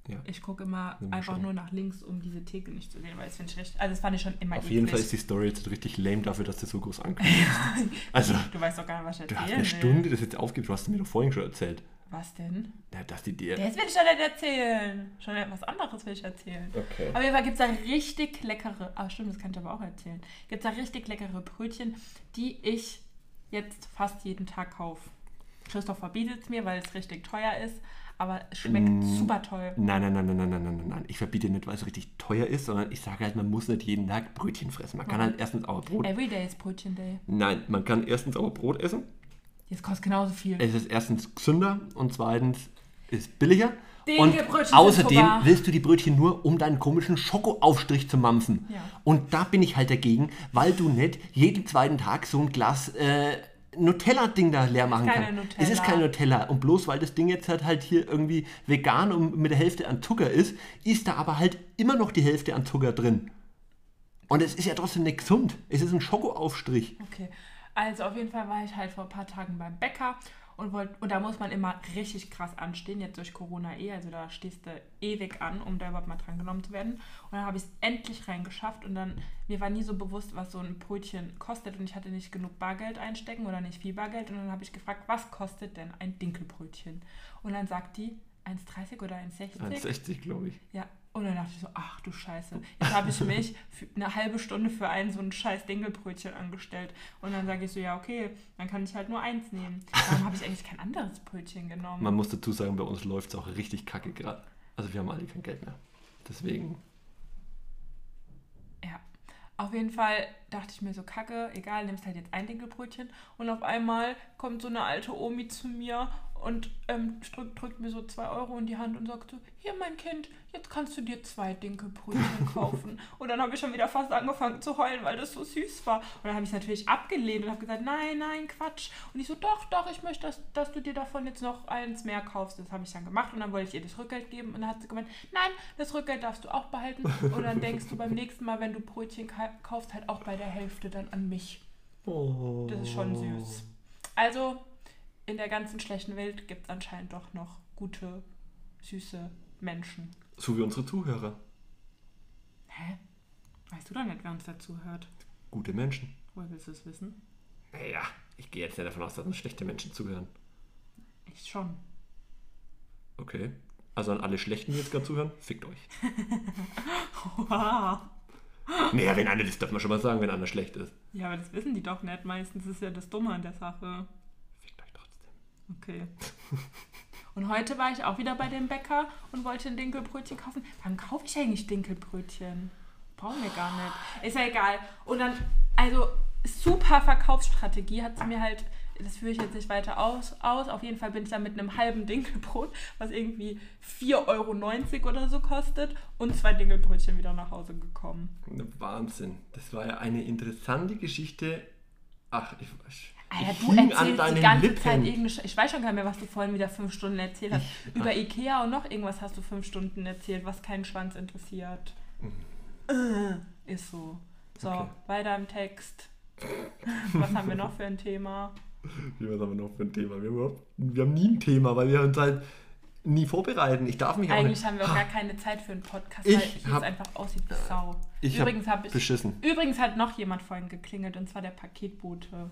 Ja. Ich gucke immer Nimm einfach schauen. nur nach links, um diese Theke nicht zu sehen, weil das finde ich richtig. Also das fand ich schon immer Auf jeden eklig. Fall ist die Story jetzt richtig lame dafür, dass du so groß ankündigst. Also, Du weißt doch gar nicht, was ich du erzählen hast eine. Stunde das jetzt aufgibt, du hast es mir doch vorhin schon erzählt. Was denn? Ja, dass die dir. Das will ich doch nicht erzählen. Schon etwas anderes will ich erzählen. Okay. Auf jeden Fall gibt es da richtig leckere, ah stimmt, das kann ich aber auch erzählen. Gibt es da richtig leckere Brötchen, die ich jetzt fast jeden Tag kaufe. Christoph verbietet es mir, weil es richtig teuer ist, aber es schmeckt mm, super toll. Nein, nein, nein, nein, nein, nein, nein, nein. Ich verbiete nicht, weil es richtig teuer ist, sondern ich sage halt, man muss nicht jeden Tag Brötchen fressen. Man mhm. kann halt erstens auch Brot. Everyday is Brötchen Day. Nein, man kann erstens auch Brot essen. Das kostet genauso viel. Es ist erstens gesünder und zweitens ist billiger. Dinge, und Brötchen außerdem willst du die Brötchen nur, um deinen komischen Schokoaufstrich zu mampfen. Ja. Und da bin ich halt dagegen, weil du nicht jeden zweiten Tag so ein Glas äh, Nutella-Ding da leer machen keine kannst. Nutella. Es ist kein Nutella. Und bloß weil das Ding jetzt halt, halt hier irgendwie vegan und mit der Hälfte an Zucker ist, ist da aber halt immer noch die Hälfte an Zucker drin. Und es ist ja trotzdem nicht gesund. Es ist ein Schokoaufstrich. Okay, also auf jeden Fall war ich halt vor ein paar Tagen beim Bäcker und, wollt, und da muss man immer richtig krass anstehen, jetzt durch Corona eh, also da stehst du ewig an, um da überhaupt mal dran genommen zu werden. Und dann habe ich es endlich reingeschafft und dann, mir war nie so bewusst, was so ein Brötchen kostet und ich hatte nicht genug Bargeld einstecken oder nicht viel Bargeld und dann habe ich gefragt, was kostet denn ein Dinkelbrötchen? Und dann sagt die 1,30 oder 1,60. 1,60 glaube ich. Ja, und dann dachte ich so, ach du Scheiße, jetzt habe ich mich für eine halbe Stunde für ein so ein scheiß Dinkelbrötchen angestellt. Und dann sage ich so, ja okay, dann kann ich halt nur eins nehmen. Warum habe ich eigentlich kein anderes Brötchen genommen? Man muss dazu sagen, bei uns läuft es auch richtig kacke gerade. Also wir haben alle kein Geld mehr. Deswegen. Ja, auf jeden Fall dachte ich mir so, kacke, egal, nimmst halt jetzt ein Dinkelbrötchen. Und auf einmal kommt so eine alte Omi zu mir und ähm, drückt, drückt mir so zwei Euro in die Hand und sagt so, hier mein Kind, jetzt kannst du dir zwei Dinkelbrötchen kaufen. und dann habe ich schon wieder fast angefangen zu heulen, weil das so süß war. Und dann habe ich es natürlich abgelehnt und habe gesagt, nein, nein, Quatsch. Und ich so, doch, doch, ich möchte, dass, dass du dir davon jetzt noch eins mehr kaufst. Das habe ich dann gemacht und dann wollte ich ihr das Rückgeld geben und dann hat sie gemeint, nein, das Rückgeld darfst du auch behalten. Und dann denkst du beim nächsten Mal, wenn du Brötchen ka- kaufst, halt auch bei der Hälfte dann an mich. Oh. Das ist schon süß. Also, in der ganzen schlechten Welt gibt es anscheinend doch noch gute, süße Menschen. So wie unsere Zuhörer. Hä? Weißt du doch nicht, wer uns dazu hört? Gute Menschen. Woher willst du es wissen? Naja, ich gehe jetzt nicht davon aus, dass uns schlechte Menschen zuhören. Ich schon. Okay. Also an alle Schlechten, die jetzt gerade zuhören, fickt euch. Wow. Naja, wenn einer, das darf man schon mal sagen, wenn einer schlecht ist. Ja, aber das wissen die doch nicht. Meistens ist ja das Dumme an der Sache. Okay. Und heute war ich auch wieder bei dem Bäcker und wollte ein Dinkelbrötchen kaufen. Wann kaufe ich eigentlich Dinkelbrötchen? Brauchen wir gar nicht. Ist ja egal. Und dann, also super Verkaufsstrategie hat sie mir halt, das führe ich jetzt nicht weiter aus, aus. Auf jeden Fall bin ich da mit einem halben Dinkelbrot, was irgendwie 4,90 Euro oder so kostet, und zwei Dinkelbrötchen wieder nach Hause gekommen. Wahnsinn. Das war ja eine interessante Geschichte. Ach, ich, ich, Alter, ich du hing erzählst die ganze Zeit irgendeine Sch Ich weiß schon gar nicht mehr, was du vorhin wieder fünf Stunden erzählt hast. Über Ikea und noch irgendwas hast du fünf Stunden erzählt, was keinen Schwanz interessiert. Äh, Ist so. So, Okay. weiter im Text. Was haben wir noch für ein Thema? Ja, was haben wir noch für ein Thema? Wir haben, wir haben nie ein Thema, weil wir uns halt nie vorbereiten. Ich darf mich auch Eigentlich nicht. haben wir auch gar keine Zeit für einen Podcast, Ich weil hab- es einfach aussieht wie Sau. Ich Übrigens hab habe ich. beschissen. Übrigens hat noch jemand vorhin geklingelt und zwar der Paketbote.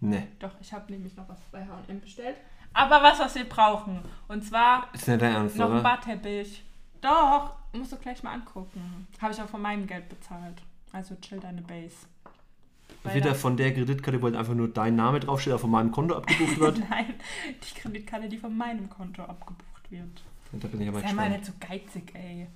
Ne, Doch, ich habe nämlich noch was bei HM bestellt. Aber was, was wir brauchen. Und zwar ist nicht dein Ernst, Noch ein? Barteppich. Doch, musst du gleich mal angucken. Habe ich auch von meinem Geld bezahlt. Also chill deine Base. Wieder von der Kreditkarte, wo halt einfach nur dein Name draufsteht, der von meinem Konto abgebucht wird. Nein, die Kreditkarte, die von meinem Konto abgebucht wird. Und da bin ich aber Sei mal nicht so geizig, ey.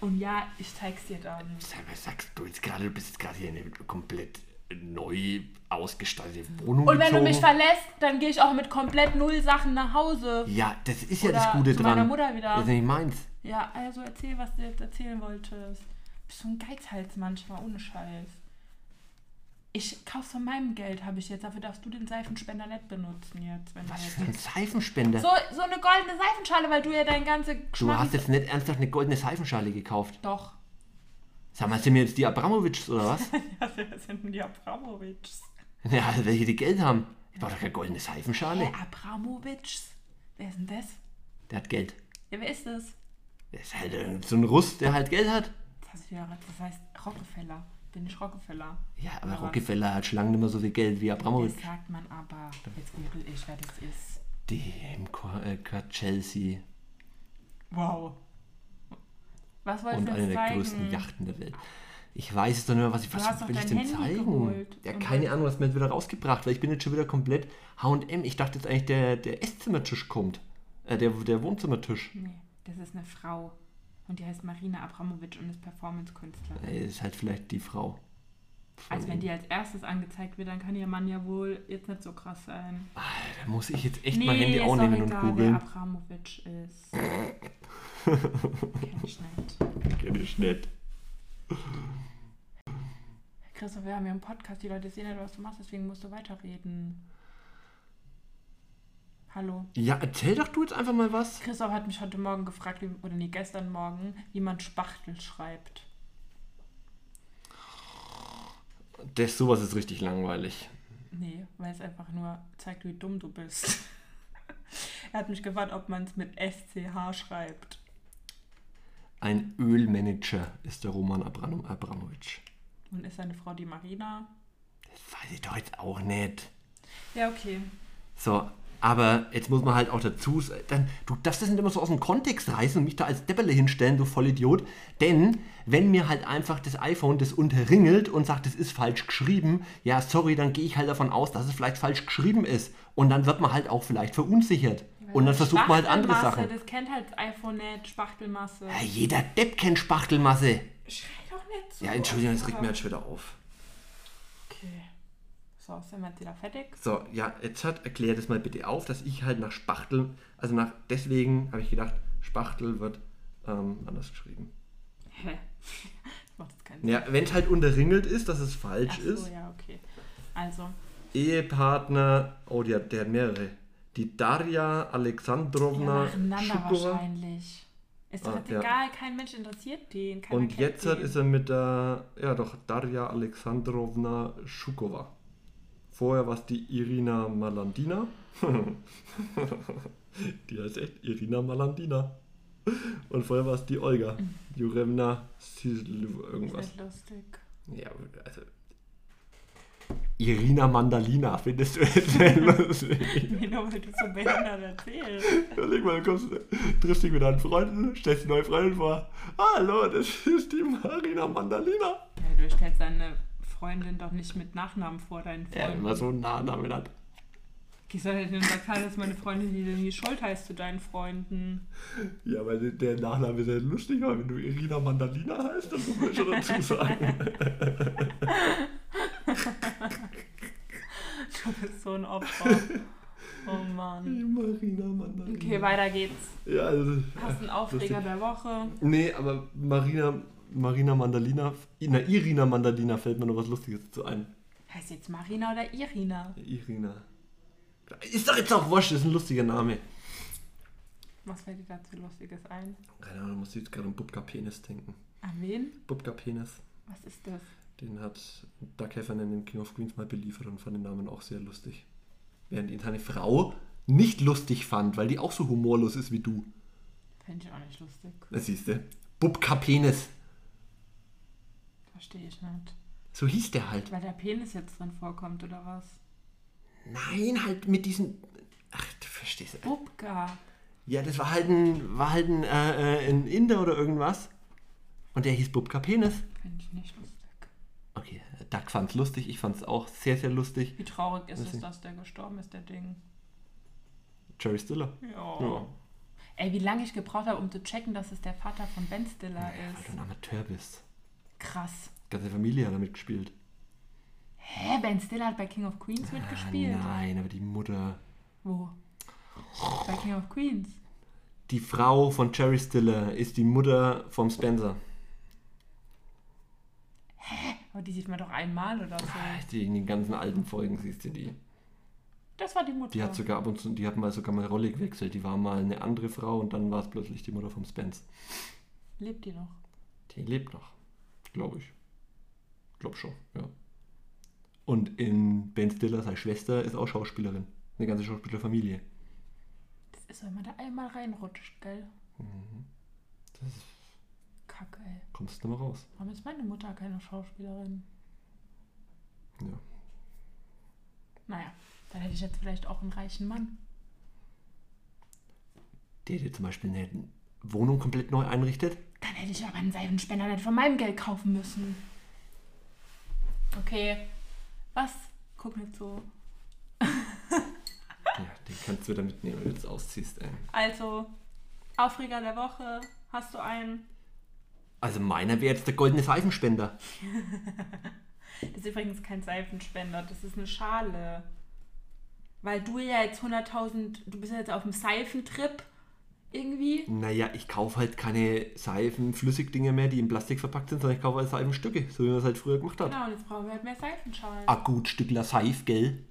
Und ja, ich zeig's dir dann. Sag mal, sagst du jetzt gerade, du bist jetzt gerade hier komplett neu ausgestaltete Wohnung Und wenn du gezogen? mich verlässt, dann gehe ich auch mit komplett null Sachen nach Hause. ja, das ist ja Oder das Gute zu dran. meiner Mutter wieder. Das ist nicht meins. Ja, also erzähl, was du jetzt erzählen wolltest. Bist so ein Geizhals manchmal, ohne Scheiß. Ich kauf's von meinem Geld, habe ich jetzt. Dafür darfst du den Seifenspender nicht benutzen jetzt. Wenn Was du für ein jetzt Seifenspender. so, so eine goldene Seifenschale, weil du ja dein ganze du hast jetzt nicht ernsthaft eine goldene Seifenschale gekauft. Doch. Sag mal, sind wir jetzt die Abramowitschs oder was? Ja, wer sind denn die Abramowitschs? ja, welche die Geld haben. Ich brauche doch keine goldene Seifenschale. Hä, Abramowitschs? Wer ist denn das? Der hat Geld. Ja, wer ist das? Der ist halt irgend so ein Russ, der halt Geld hat. Das heißt, wieder, das heißt Rockefeller. Bin ich Rockefeller? Ja, aber Oder was? Rockefeller hat schon lange nicht mehr so viel Geld wie Abramowitsch. Das sagt man aber. Jetzt google ich, wer das ist. Dem Ko- äh, gehört Chelsea Wow. Was wolltest und eine der zeigen? größten Yachten der Welt. Ich weiß es doch nicht mehr, was ich Du was will ich denn Handy zeigen? geholt Ja, keine Ahnung, was mir jetzt wieder rausgebracht, weil ich bin jetzt schon wieder komplett H&M. Ich dachte jetzt eigentlich, der, der Esszimmertisch kommt. Äh, der, der Wohnzimmertisch. Nee, das ist eine Frau. Und die heißt Marina Abramowitsch und ist Performance-Künstlerin. Äh, ist halt vielleicht die Frau. Also wenn die als erstes angezeigt wird, dann kann ihr Mann ja wohl jetzt nicht so krass sein. Da muss ich jetzt echt mein Handy auch nehmen und egal, wer googeln. Abramowitsch ist. Kenn ich nicht. Kenn ich nicht. Christoph, wir haben ja einen Podcast, die Leute sehen ja, was du machst, deswegen musst du weiterreden. Hallo. Ja, erzähl doch du jetzt einfach mal was. Christoph hat mich heute Morgen gefragt, wie, oder nee, gestern Morgen, wie man Spachtel schreibt. Das sowas ist richtig langweilig. Nee, weil es einfach nur zeigt, wie dumm du bist. er hat mich gefragt, ob man es mit SCH schreibt. Ein Ölmanager ist der Roman Abram Abramowitsch. Und ist seine Frau die Marina? Das weiß ich doch jetzt auch nicht. Ja, okay. So, aber jetzt muss man halt auch dazu, dann, du darfst das nicht immer so aus dem Kontext reißen und mich da als Depperle hinstellen, du Vollidiot. Denn wenn mir halt einfach das iPhone das unterringelt und sagt, es ist falsch geschrieben, ja, sorry, dann gehe ich halt davon aus, dass es vielleicht falsch geschrieben ist. Und dann wird man halt auch vielleicht verunsichert. Und dann versucht man halt andere Sachen. Das kennt halt iPhone nicht, Spachtelmasse. Ja, jeder Depp kennt Spachtelmasse. Schrei doch nicht so. Ja, Entschuldigung, das regt mir jetzt schon wieder auf. Okay. So, sind wir jetzt wieder fertig? So, ja, jetzt hat erklär das mal bitte auf, dass ich halt nach Spachtel, also nach, deswegen habe ich gedacht, Spachtel wird ähm, anders geschrieben. Hä? Das macht keinen Sinn. Ja, wenn es halt unterringelt ist, dass es Ach falsch so, ist. ja, okay. Also, Ehepartner, oh, der, der hat mehrere. Die Darja ja, Alexandrovna nacheinander Schukova. wahrscheinlich. Ist doch Ah, jetzt ja. egal, kein Mensch interessiert den. Und jetzt den. ist er mit der, ja doch, Darja Alexandrovna Schukova. Vorher war es die Irina Malandina. die heißt echt Irina Malandina. Und vorher war es die Olga. Juremna Sislov Ist irgendwas. nicht lustig. Ja, also. Irina Mandalina, findest du jetzt lustig? Nur weil du so behindert erzählst. Überleg mal, du kommst, triffst dich mit deinen Freunden, stellst die neue Freundin vor. Hallo, das ist die Marina Mandalina. Ja, du stellst deine Freundin doch nicht mit Nachnamen vor, deinen Ja, Freund. wenn man so einen Nachnamen hat. Ich soll denn sagen, dass meine Freundin die irgendwie Schuld heißt zu deinen Freunden. Ja, weil der Nachname ist ja lustig, aber wenn du Irina Mandalina heißt, dann muss man schon dazu sagen. Du bist so ein Opfer. Oh Mann. Die Marina Mandalina. Okay, weiter geht's. Ja, also. Hast du einen Aufreger der Woche? Nee, aber Marina, Marina Mandalina, na, Irina Mandalina fällt mir noch was Lustiges zu ein. Heißt jetzt Marina oder Irina? Irina. Ist doch jetzt auch wurscht, ist ein lustiger Name. Was fällt dir dazu Lustiges ein? Keine Ahnung, muss jetzt gerade an Bubka Penis denken. An wen? Bubka Penis. Was ist das? Den hat Doug Heffernan in King of Queens mal beliefert und fand den Namen auch sehr lustig. Während ihn seine Frau nicht lustig fand, weil die auch so humorlos ist wie du. Finde ich auch nicht lustig. Das siehst du. Bubka Penis. Verstehe ich nicht. So hieß der halt. Weil der Penis jetzt drin vorkommt, oder was? Nein, halt mit diesen. Ach, du verstehst. Bubka. Ja, das war halt ein, war halt ein, äh, äh, ein Inder oder irgendwas. Und der hieß Bubka Penis. Finde ich nicht lustig. Doug fand's lustig, ich fand's auch sehr, sehr lustig. Wie traurig ist es, Deswegen. dass der gestorben ist, der Ding? Jerry Stiller. Ja. Ja. Ey, wie lange ich gebraucht habe, um zu checken, dass es der Vater von Ben Stiller Weil du ist. ein Amateur bist. Krass. Ganze Familie hat damit gespielt. Hä? Ben Stiller hat bei King of Queens mitgespielt? Ah, nein, aber die Mutter. Wo? Bei King of Queens. Die Frau von Jerry Stiller ist die Mutter vom Spencer. Aber die sieht man doch einmal oder so. Die in den ganzen alten Folgen siehst du die. Das war die Mutter. Die hat sogar ab und zu, die hat mal sogar mal Rolle gewechselt. Die war mal eine andere Frau und dann war es plötzlich die Mutter vom Spence. Lebt die noch? Die lebt noch, glaube ich. Glaub schon, ja. Und in Ben Stiller, seine Schwester, ist auch Schauspielerin. Eine ganze Schauspielerfamilie. Das ist, wenn man da einmal reinrutscht, gell? Das ist, Kacke, ey. kommst du nicht mehr raus. Warum ist meine Mutter keine Schauspielerin? Ja. Naja, dann hätte ich jetzt vielleicht auch einen reichen Mann. Der dir zum Beispiel eine Wohnung komplett neu einrichtet. Dann hätte ich aber einen Seifenspender nicht von meinem Geld kaufen müssen. Okay. Was? Guck nicht so. Ja, den kannst du wieder mitnehmen, wenn du jetzt ausziehst. Ey. Also, Aufreger der Woche. Hast du einen? Also meiner wäre jetzt der goldene Seifenspender. Das ist übrigens kein Seifenspender, das ist eine Schale. Weil du ja jetzt 100.000, du bist ja jetzt auf dem Seifentrip irgendwie. Naja, ich kaufe halt keine Seifen, Flüssigdinge mehr, die in Plastik verpackt sind, sondern ich kaufe halt Seifenstücke, so wie man es halt früher gemacht hat. Genau, und jetzt brauchen wir halt mehr Seifenschalen. Ah gut, Stückler Seif, gell?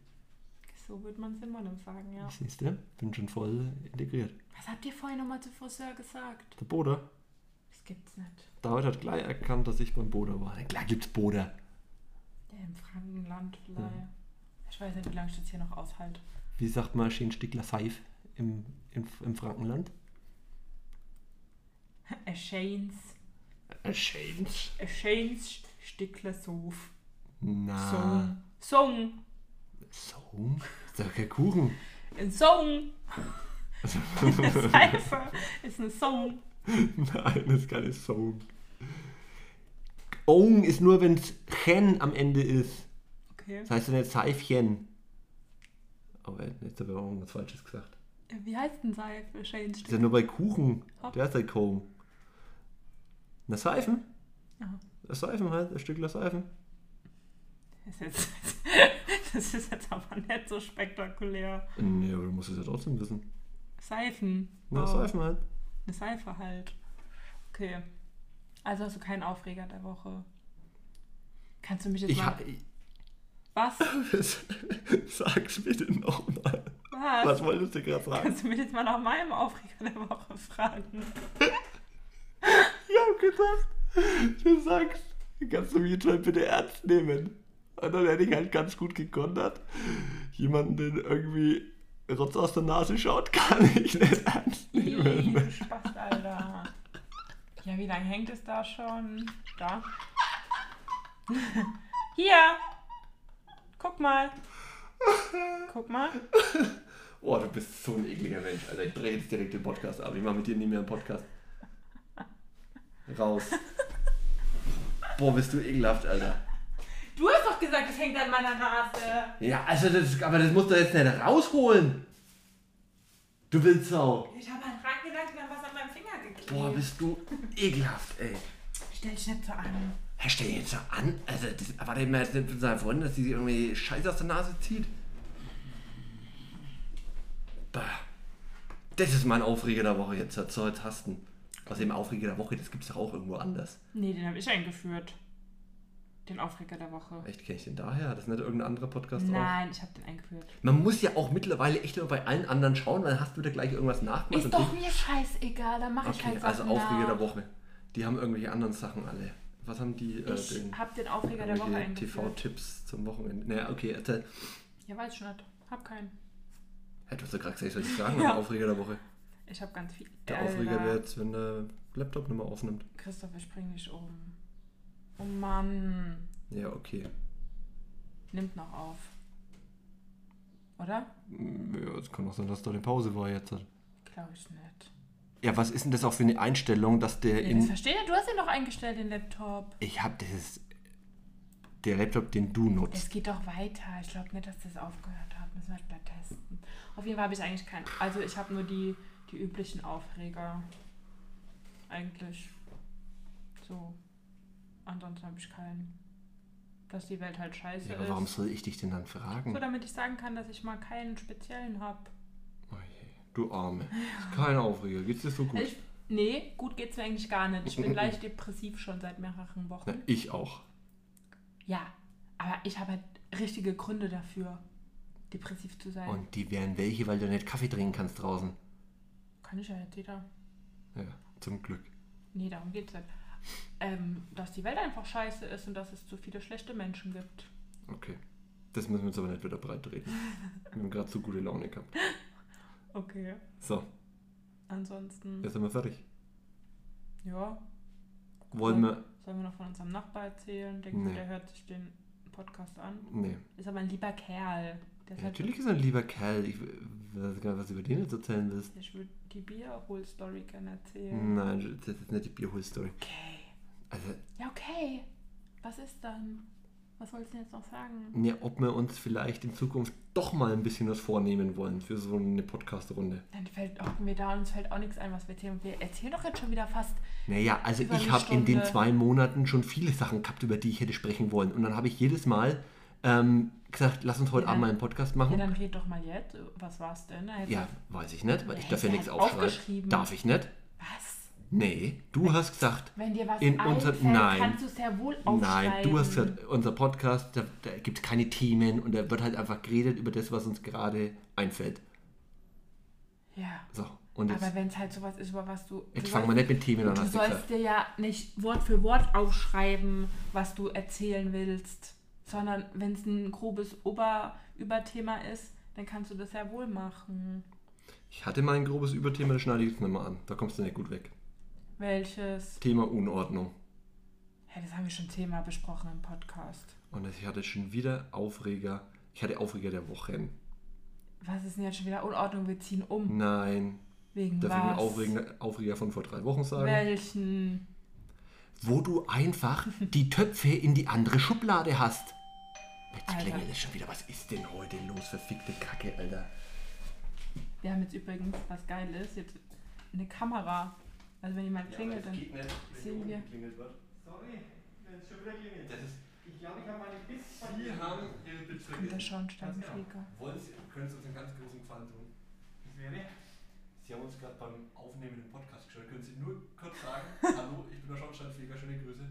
So würde man es immer noch sagen, ja. Siehst du? Bin schon voll integriert. Was habt ihr vorhin nochmal zu Friseur gesagt? Der Boda. Das gibt's nicht. David hat gleich erkannt, dass ich beim Boda war. Ja, Klar gibt's Boda. Der im Frankenland vielleicht. Ich weiß nicht, wie lange ich das hier noch aushalte. Wie sagt man schön Stückler Seif im, im, im Frankenland? Ein schönes, Ein Schäns. ein schönes Stückler Sof. Na. Song. Song. Song? Ist doch kein Kuchen. Ein Song. Eine Seife ist ein Song. Nein, das ist keine Song. Ong ist nur, wenn es Chen am Ende ist. Okay. Das heißt ja nicht Seifchen. Aber jetzt habe ich auch irgendwas Falsches gesagt. Wie heißt denn Seife? Das ist ja Stück. nur bei Kuchen. Hopp. Der ist halt kaum. Na, Seifen? Ja. Das Seifen halt, ein Stückler Seifen. Das ist, jetzt, das ist jetzt aber nicht so spektakulär. Nee, aber du musst es ja trotzdem wissen. Seifen. Na, Oh, Seifen halt. Eine Seife halt. Okay. Also hast du keinen Aufreger der Woche. Kannst du mich jetzt Ich mal... Was? Sag's bitte nochmal. Was? Was wolltest du gerade sagen? Kannst du mich jetzt mal nach meinem Aufreger der Woche fragen? Ich hab gedacht, du sagst, kannst du mich jetzt mal bitte ernst nehmen? Und dann hätte ich halt ganz gut gekontert. Jemanden, den irgendwie Rotz aus der Nase schaut, kann ich nicht ernst nehmen. du Spaß, Alter. Ja, wie lange hängt es da schon? Da. Hier. Guck mal. Guck mal. Oh, du bist so ein ekliger Mensch, Alter. Ich drehe jetzt direkt den Podcast ab. Ich mache mit dir nie mehr einen Podcast. Raus. Boah, bist du ekelhaft, Alter. Du hast doch gesagt, es hängt an meiner Nase. Ja, also das, aber das musst du jetzt nicht rausholen. Du willst Sau. Ich habe halt dran gedacht, dann was an meinem Finger geklebt. Boah, bist du ekelhaft, ey. Stell dich nicht so an. Herr, stell dich jetzt so an. Also, das erwartet man jetzt nicht von seiner Freundin, dass sie sich irgendwie Scheiße aus der Nase zieht. Bah. Das ist mein Aufreger der Woche jetzt, so Tasten. Außerdem Aufreger der Woche, das gibt's doch auch irgendwo anders. Nee, den habe ich eingeführt. Den Aufreger der Woche. Echt, kenne ich den daher? Hat das nicht irgendein anderer Podcast auch? Nein, ich habe den eingeführt. Man muss ja auch mittlerweile echt immer bei allen anderen schauen, weil dann hast du wieder gleich irgendwas nachgemacht. Ist doch mir scheißegal, dann mache ich Okay, halt also Sachen Aufreger nach. der Woche. Die haben irgendwelche anderen Sachen alle. Was haben die? Äh, Ich den, habe den Aufreger der Woche eingeführt. TV-Tipps zum Wochenende. Naja, okay, erzähl. Ja, weiß ich nicht. Hab keinen. Hey, du hast ja gerade gesagt, ich soll ich sagen, Ja. Aufreger der Woche. Ich habe ganz viel. Der Alter. Aufreger wäre jetzt, wenn der Laptop nicht mehr aufnimmt. Christoph, ich bring dich um. Oh Mann. Ja, okay. Nimmt noch auf. Oder? Ja, es kann auch sein, dass da eine Pause war jetzt. Glaube ich nicht. Ja, was ist denn das auch für eine Einstellung, dass der Ja, das in. verstehe ich. Du hast ihn doch eingestellt, den Laptop. Ich hab das ist der Laptop, den du nutzt. Es geht doch weiter. Ich glaube nicht, dass das aufgehört hat. Müssen wir später testen. Auf jeden Fall habe ich eigentlich keinen. Also ich habe nur die, die üblichen Aufreger. Eigentlich. So. Ansonsten habe ich keinen. Dass die Welt halt scheiße Ja, aber warum ist. soll ich dich denn dann fragen? So, damit ich sagen kann, dass ich mal keinen speziellen habe. Oh je, du Arme. Kein Aufreger. Geht's dir so gut? Ich, nee, gut geht's mir eigentlich gar nicht. Ich bin leicht depressiv schon seit mehreren Wochen. Na, ich auch. Ja, aber ich habe halt richtige Gründe dafür, depressiv zu sein. Und die wären welche, weil du nicht Kaffee trinken kannst draußen. Kann ich ja jetzt jeder. Ja, zum Glück. Nee, darum geht's nicht. Ähm, dass die Welt einfach scheiße ist und dass es zu viele schlechte Menschen gibt. Okay. Das müssen wir uns aber nicht wieder breit reden. Wir haben gerade so gute Laune gehabt. Okay. So, Ansonsten, jetzt sind wir fertig. ja. Wollen wir. Sollen wir noch von unserem Nachbar erzählen? Denkst Nee. du, der hört sich den Podcast an? Nee. Ist aber ein lieber Kerl. Ja, halt natürlich ist er ein lieber Kerl. Ich weiß gar nicht, was du über den jetzt erzählen willst. Ich würde die Bierhol-Story gerne erzählen. Nein, das ist nicht die Bierhol-Story. Okay. Also, Ja, okay. Was ist dann? Was wolltest du jetzt noch sagen? Ja, ob wir uns vielleicht in Zukunft doch mal ein bisschen was vornehmen wollen für so eine Podcast-Runde. Dann fällt auch mir da uns fällt auch nichts ein, was wir erzählen. Wir erzählen doch jetzt schon wieder fast. Naja, also ich habe in den zwei Monaten schon viele Sachen gehabt, über die ich hätte sprechen wollen. Und dann habe ich jedes Mal ähm, gesagt, lass uns heute Ja, Abend mal einen Podcast Ja, machen. dann red doch mal jetzt. Was war's denn? Also, Ja, weiß ich nicht, weil ich Ja, darf ja nichts halt aufschreiben. aufgeschrieben. Darf ich nicht? Was? Nee, du hast gesagt, Wenn dir was In unser- einfällt, nein. kannst du es ja wohl aufschreiben. nein, du hast gesagt, unser Podcast, da, da gibt es keine Themen und da wird halt einfach geredet über das, was uns gerade einfällt. Ja. So, und jetzt, Aber wenn es halt sowas ist, über was du. jetzt fangen wir nicht mit Themen an, Du sollst gesagt. dir ja nicht Wort für Wort aufschreiben, was du erzählen willst, sondern wenn es ein grobes Ober Überthema ist, dann kannst du das ja wohl machen. Ich hatte mal ein grobes Überthema, das schneide ich jetzt nochmal an. Da kommst du nicht gut weg. Welches? Thema Unordnung. Ja, das haben wir schon zehnmal besprochen im Podcast. Und ich hatte schon wieder Aufreger. Ich hatte Aufreger der Wochen. Was ist denn jetzt schon wieder Unordnung? Wir ziehen um. Nein. Wegen Darf ich einen was? Aufreger, Aufreger von vor drei Wochen sagen? Welchen? Wo du einfach die Töpfe in die andere Schublade hast. Jetzt Alter. klingelt es schon wieder. Was ist denn heute los? Verfickte Kacke, Alter. Wir haben jetzt übrigens, was geil ist, jetzt eine Kamera. Also wenn jemand klingelt, dann sehen wir. Sorry, wenn es schon wieder klingelt. Das ist, ich glaube, ich habe meine Bits Sie haben Ihre kommt der Schornsteinfeger. Wollen Sie, können Sie uns einen ganz großen Gefallen tun? Was wäre? Sie haben uns gerade beim Aufnehmen im Podcast geschaut. Können Sie nur kurz sagen, hallo, ich bin der Schornsteinfeger, schöne Grüße.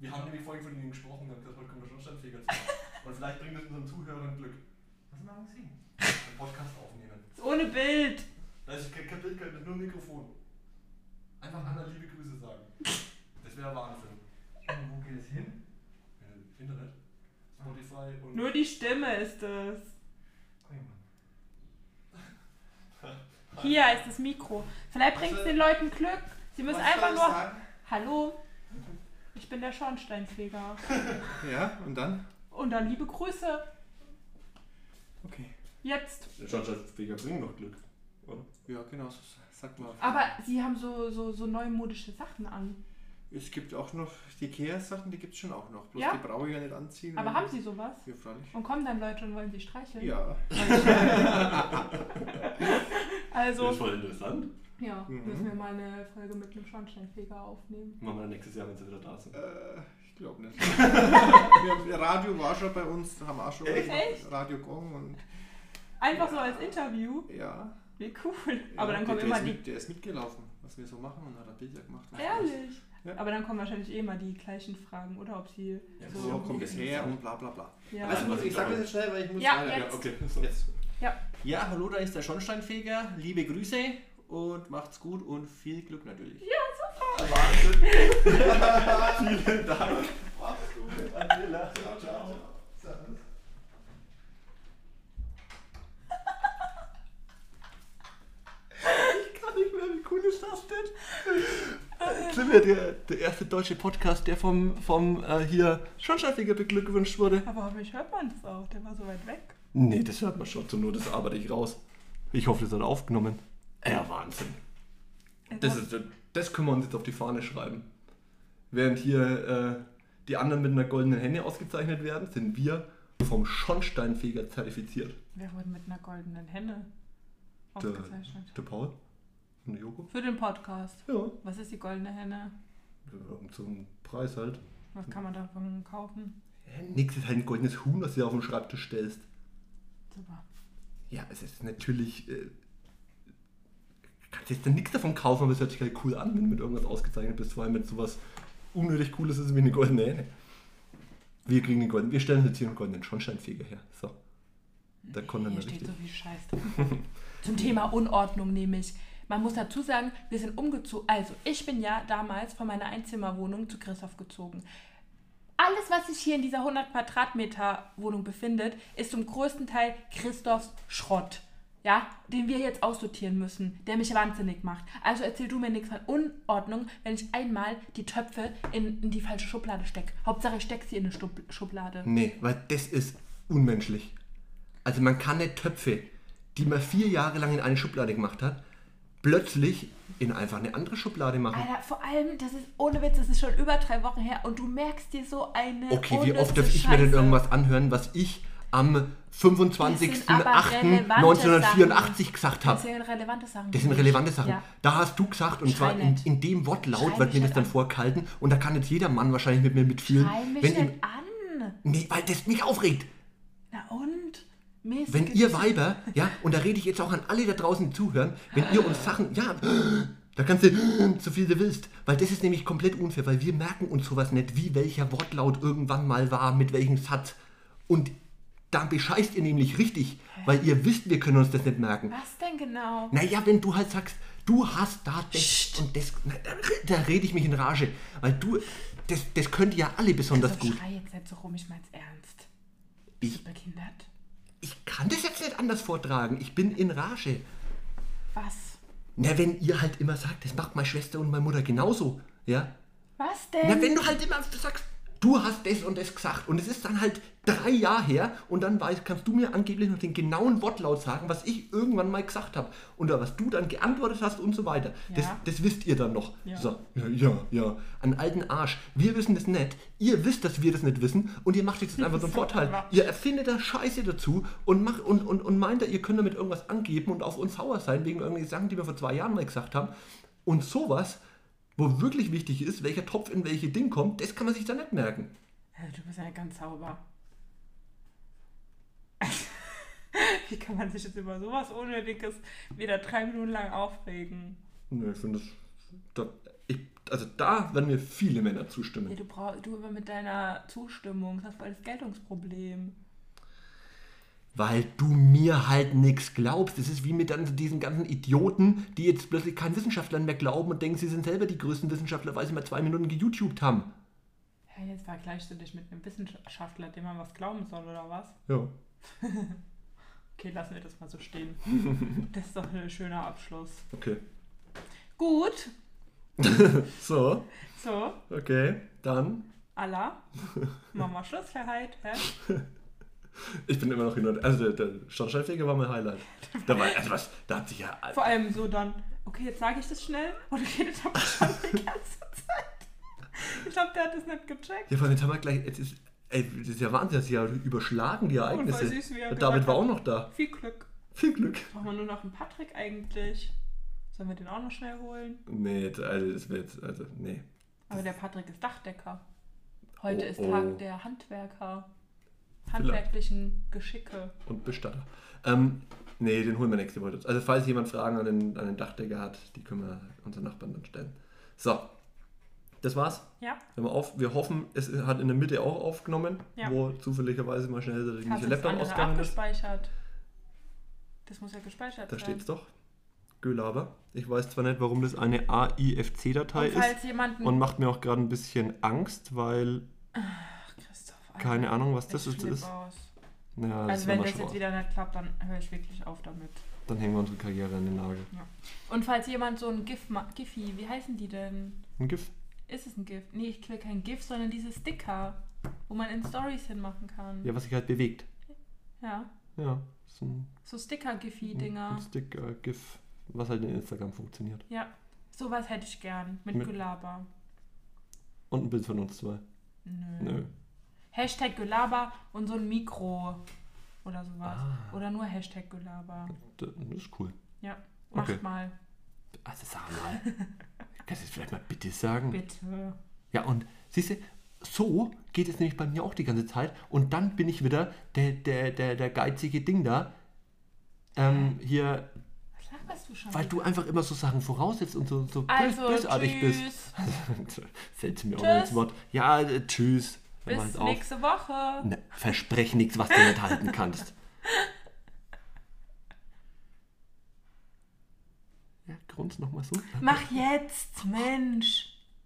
Wir haben nämlich vorhin von Ihnen gesprochen und gesagt, heute kommt der Schornsteinfeger zu. Und vielleicht bringt es unseren Zuhörern Glück. Was machen Sie? Einen Podcast aufnehmen. Ohne Bild. Da ist kein kein Bild, kein Bild, nur ein Mikrofon. Einfach Anna liebe Grüße sagen. Das wäre Wahnsinn. Und wo geht es hin? Äh, Internet, Spotify und. Nur die Stimme ist es. Hier ist das Mikro. Vielleicht bringt es den Leuten Glück. Sie müssen Was einfach nur. sagen? Hallo, ich bin der Schornsteinfeger. Ja, und dann? Und dann liebe Grüße. Okay. Jetzt. Der Schornsteinfeger bringt noch Glück, oder? Ja, genau, so sag mal. Aber sie haben so, so, so neumodische Sachen an. Es gibt auch noch die Ikea-Sachen, die gibt es schon auch noch. Bloß Ja? die brauche ich ja nicht anziehen. Aber weil- haben sie sowas? Ja, freilich. Und kommen dann Leute und wollen sie streicheln? Ja. Also, voll interessant. ja, Mhm. müssen wir mal eine Folge mit einem Schornsteinfeger aufnehmen. Machen wir dann nächstes Jahr, wenn sie wieder da sind. Äh, ich glaube nicht. wir, Radio war schon bei uns, da haben wir auch schon Echt? Radio Gong und Einfach so als Interview. ja. Wie cool. Aber ja, dann kommen der, immer die. ist mit, Der ist mitgelaufen, was wir so machen und hat dann Bilder gemacht. Ehrlich? Ja. Aber dann kommen wahrscheinlich eh immer die gleichen Fragen, oder? Ob sie Ja, So, so. kommt es her und bla bla bla. Ja. Also gut, ich sage das jetzt schnell, weil ich muss Ja, jetzt. okay. Jetzt. Ja. Ja, hallo, da ist der Schornsteinfeger. Liebe Grüße und macht's gut und viel Glück natürlich. Wahnsinn. Vielen Dank. Mach's gut. Angela. Ciao, ciao. Servus. Ich kann nicht mehr, wie cool ist das denn? Sind wir der, der erste deutsche Podcast, der vom, vom äh, hier Schornsteinfeger beglückwünscht wurde? Aber hoffentlich hört man das auch. Der war so weit weg. Nee, das hört man schon. Zur Not, das arbeite ich raus. Ich hoffe, das hat aufgenommen. Ja, Wahnsinn. Das, ist, das können wir uns jetzt auf die Fahne schreiben. Während hier äh, die anderen mit einer goldenen Henne ausgezeichnet werden, sind wir vom Schornsteinfeger zertifiziert. Wer wurde mit einer goldenen Henne Der, ausgezeichnet? der Paul der Joko. Für den Podcast. Ja, Was ist die goldene Henne? um zum Preis halt. Was kann man davon kaufen? Ja, nix ist halt ein goldenes Huhn, was du auf den Schreibtisch stellst. Super. Ja, es ist natürlich. Äh, kannst jetzt dann nichts davon kaufen, aber es hört sich halt cool an, wenn du mit irgendwas ausgezeichnet bist, vor allem mit sowas unnötig Cooles ist wie eine goldene Hähne. Wir kriegen den goldenen, wir stellen jetzt hier einen goldenen Schornsteinfeger her. So. Da kommt dann Hier steht richtig. so viel Scheiß. Zum Thema Unordnung nämlich. Man muss dazu sagen, wir sind umgezogen. Also, ich bin ja damals von meiner Einzimmerwohnung zu Christoph gezogen. Alles, was sich hier in dieser 100 Quadratmeter Wohnung befindet, ist zum größten Teil Christophs Schrott. Ja, den wir jetzt aussortieren müssen, der mich wahnsinnig macht. Also erzähl du mir nichts von Unordnung, wenn ich einmal die Töpfe in, in die falsche Schublade stecke. Hauptsache ich stecke sie in eine Stub Schublade. Nee, weil das ist unmenschlich. Also man kann nicht Töpfe, die man vier Jahre lang in eine Schublade gemacht hat, plötzlich in einfach eine andere Schublade machen. Alter, vor allem, das ist ohne Witz, das ist schon über drei Wochen her und du merkst dir so eine. Okay, wie oft darf ich mir denn irgendwas anhören, was ich am Das sind aber relevante 25.08.1984 gesagt Das habe? sind relevante Sachen. Das sind relevante Sachen. Ja. Da hast du gesagt, und zwar Schrei in, nicht. in dem Wortlaut wird mir das dann an. vorgehalten und da kann jetzt jeder Mann wahrscheinlich mit mir mitfühlen. Schrei mich Wenn ihm, nicht an. nee, weil das mich aufregt. Na und? Mäßig Wenn ihr Weiber, ja, und da rede ich jetzt auch an alle da draußen, die zuhören, wenn ihr uns Sachen, ja, da kannst du so viel du willst, weil das ist nämlich komplett unfair, weil wir merken uns sowas nicht, wie welcher Wortlaut irgendwann mal war, mit welchem Satz. Und da bescheißt ihr nämlich richtig, weil ihr wisst, wir können uns das nicht merken. Was denn genau? Naja, wenn du halt sagst, du hast da das und das, na, da, da rede ich mich in Rage, weil du, das, das könnt ihr ja alle besonders also, gut. Schrei jetzt nicht so rum, ich mein's ernst. Ich, Bist du behindert? Ich kann das jetzt nicht anders vortragen, ich bin in Rage. Was? Na, wenn ihr halt immer sagt, das macht meine Schwester und meine Mutter genauso, ja? Was denn? Na, wenn du halt immer sagst, du hast das und das gesagt und es ist dann halt drei Jahre her und dann weiß, kannst du mir angeblich noch den genauen Wortlaut sagen, was ich irgendwann mal gesagt habe und was du dann geantwortet hast und so weiter. Das, Ja. das wisst ihr dann noch. Ja. So, ja, ja, ja. An alten Arsch. Wir wissen das nicht. Ihr wisst, dass wir das nicht wissen und ihr macht jetzt einfach so einen Vorteil. Ihr erfindet da Scheiße dazu und, macht, und, und, und meint, ihr könnt damit irgendwas angeben und auf uns sauer sein wegen irgendwelchen Sachen, die wir vor zwei Jahren mal gesagt haben. Und sowas, wo wirklich wichtig ist, welcher Topf in welche Ding kommt, das kann man sich da nicht merken. Ja, du bist ja ganz sauber. Wie kann man sich jetzt über sowas Unnötiges wieder drei Minuten lang aufregen? Nö, ich finde das. Da, ich, also da werden mir viele Männer Ja, zustimmen. du brauchst du immer mit deiner Zustimmung, das hast voll das Geltungsproblem. Weil du mir halt nichts glaubst. Das ist wie mit dann diesen ganzen Idioten, die jetzt plötzlich keinen Wissenschaftlern mehr glauben und denken, sie sind selber die größten Wissenschaftler, weil sie mal zwei Minuten geYouTubed haben. Ja, jetzt vergleichst du dich mit einem Wissenschaftler, dem man was glauben soll, oder was? Ja. Okay, lassen wir das mal so stehen. Das ist doch ein schöner Abschluss. Okay. Gut, So, so, okay. Dann. Allah, machen wir Schluss für heute. Ich bin immer noch hin und Also der, der Schornsteinfeger war mein Highlight. Da war, also was, da hat sich ja. Vor allem so dann, okay, jetzt sage ich das schnell und redet aber schon die ganze Zeit. Ich glaube, der hat das nicht gecheckt. Ja, vor allem jetzt haben wir gleich. Jetzt ist, ey, das ist ja Wahnsinn, das ist ja überschlagen, die Ereignisse. Und süß, wie er David war auch noch da. Viel Glück. Viel Glück. Brauchen wir nur noch einen Patrick eigentlich? Sollen wir den auch noch schnell holen? Nee, also das jetzt. Also, nee. Aber der Patrick ist Dachdecker. Heute Oh, ist oh. Tag der Handwerker. Handwerklichen Geschicke. Und Bestatter. Ähm, nee, den holen wir nächste Woche. Also falls jemand Fragen an den, an den Dachdecker hat, die können wir unseren Nachbarn dann stellen. So. Das war's. Ja, wir, auf, wir hoffen, es hat in der Mitte auch aufgenommen, Ja. wo zufälligerweise mal schnell der hast Laptop ausgegangen ist. Das muss ja gespeichert Da sein. steht's doch. Gölaber. Ich weiß zwar nicht, warum das eine AIFC-Datei ist und macht mir auch gerade ein bisschen Angst, weil Ach, Christoph, keine Ahnung, was das ist. flipp ist. aus. Ja, das Also wenn das jetzt wieder nicht klappt, dann höre ich wirklich auf damit. Dann hängen wir unsere Karriere an den Nagel. Und falls jemand so ein GIF, ma- Giphy, wie heißen die denn? Ein GIF? Ist es ein GIF? Nee, ich will kein GIF, sondern diese Sticker, wo man in Stories hinmachen kann. Ja, was sich halt bewegt. Ja, Ja, so so ein, Sticker-Giphy-Dinger. ein Sticker, GIF, was halt in Instagram funktioniert. Ja, sowas hätte ich gern mit, Mit- Gelaber. Und ein Bild von uns zwei. Nö. Nö. Hashtag Gelaber und so ein Mikro oder sowas. Ah. Oder nur Hashtag Gelaber. Das ist cool. Ja, macht Okay. mal, Also sag mal. Kannst du das vielleicht mal bitte sagen? bitte. Ja, und siehst du, so geht es nämlich bei mir auch die ganze Zeit. Und dann bin ich wieder der, der, der, der geizige Ding da. Ähm, hier, Was du schon? weil du einfach immer so Sachen voraussetzt und so, so also, bösartig bist. tschüss. Fällt mir auch Tschüss. noch ins Wort. Ja, äh, tschüss. Mal Bis auf. nächste Woche. Ne, versprech nichts, was du nicht halten kannst. Ja, grunz nochmal so. Mach jetzt, Mensch.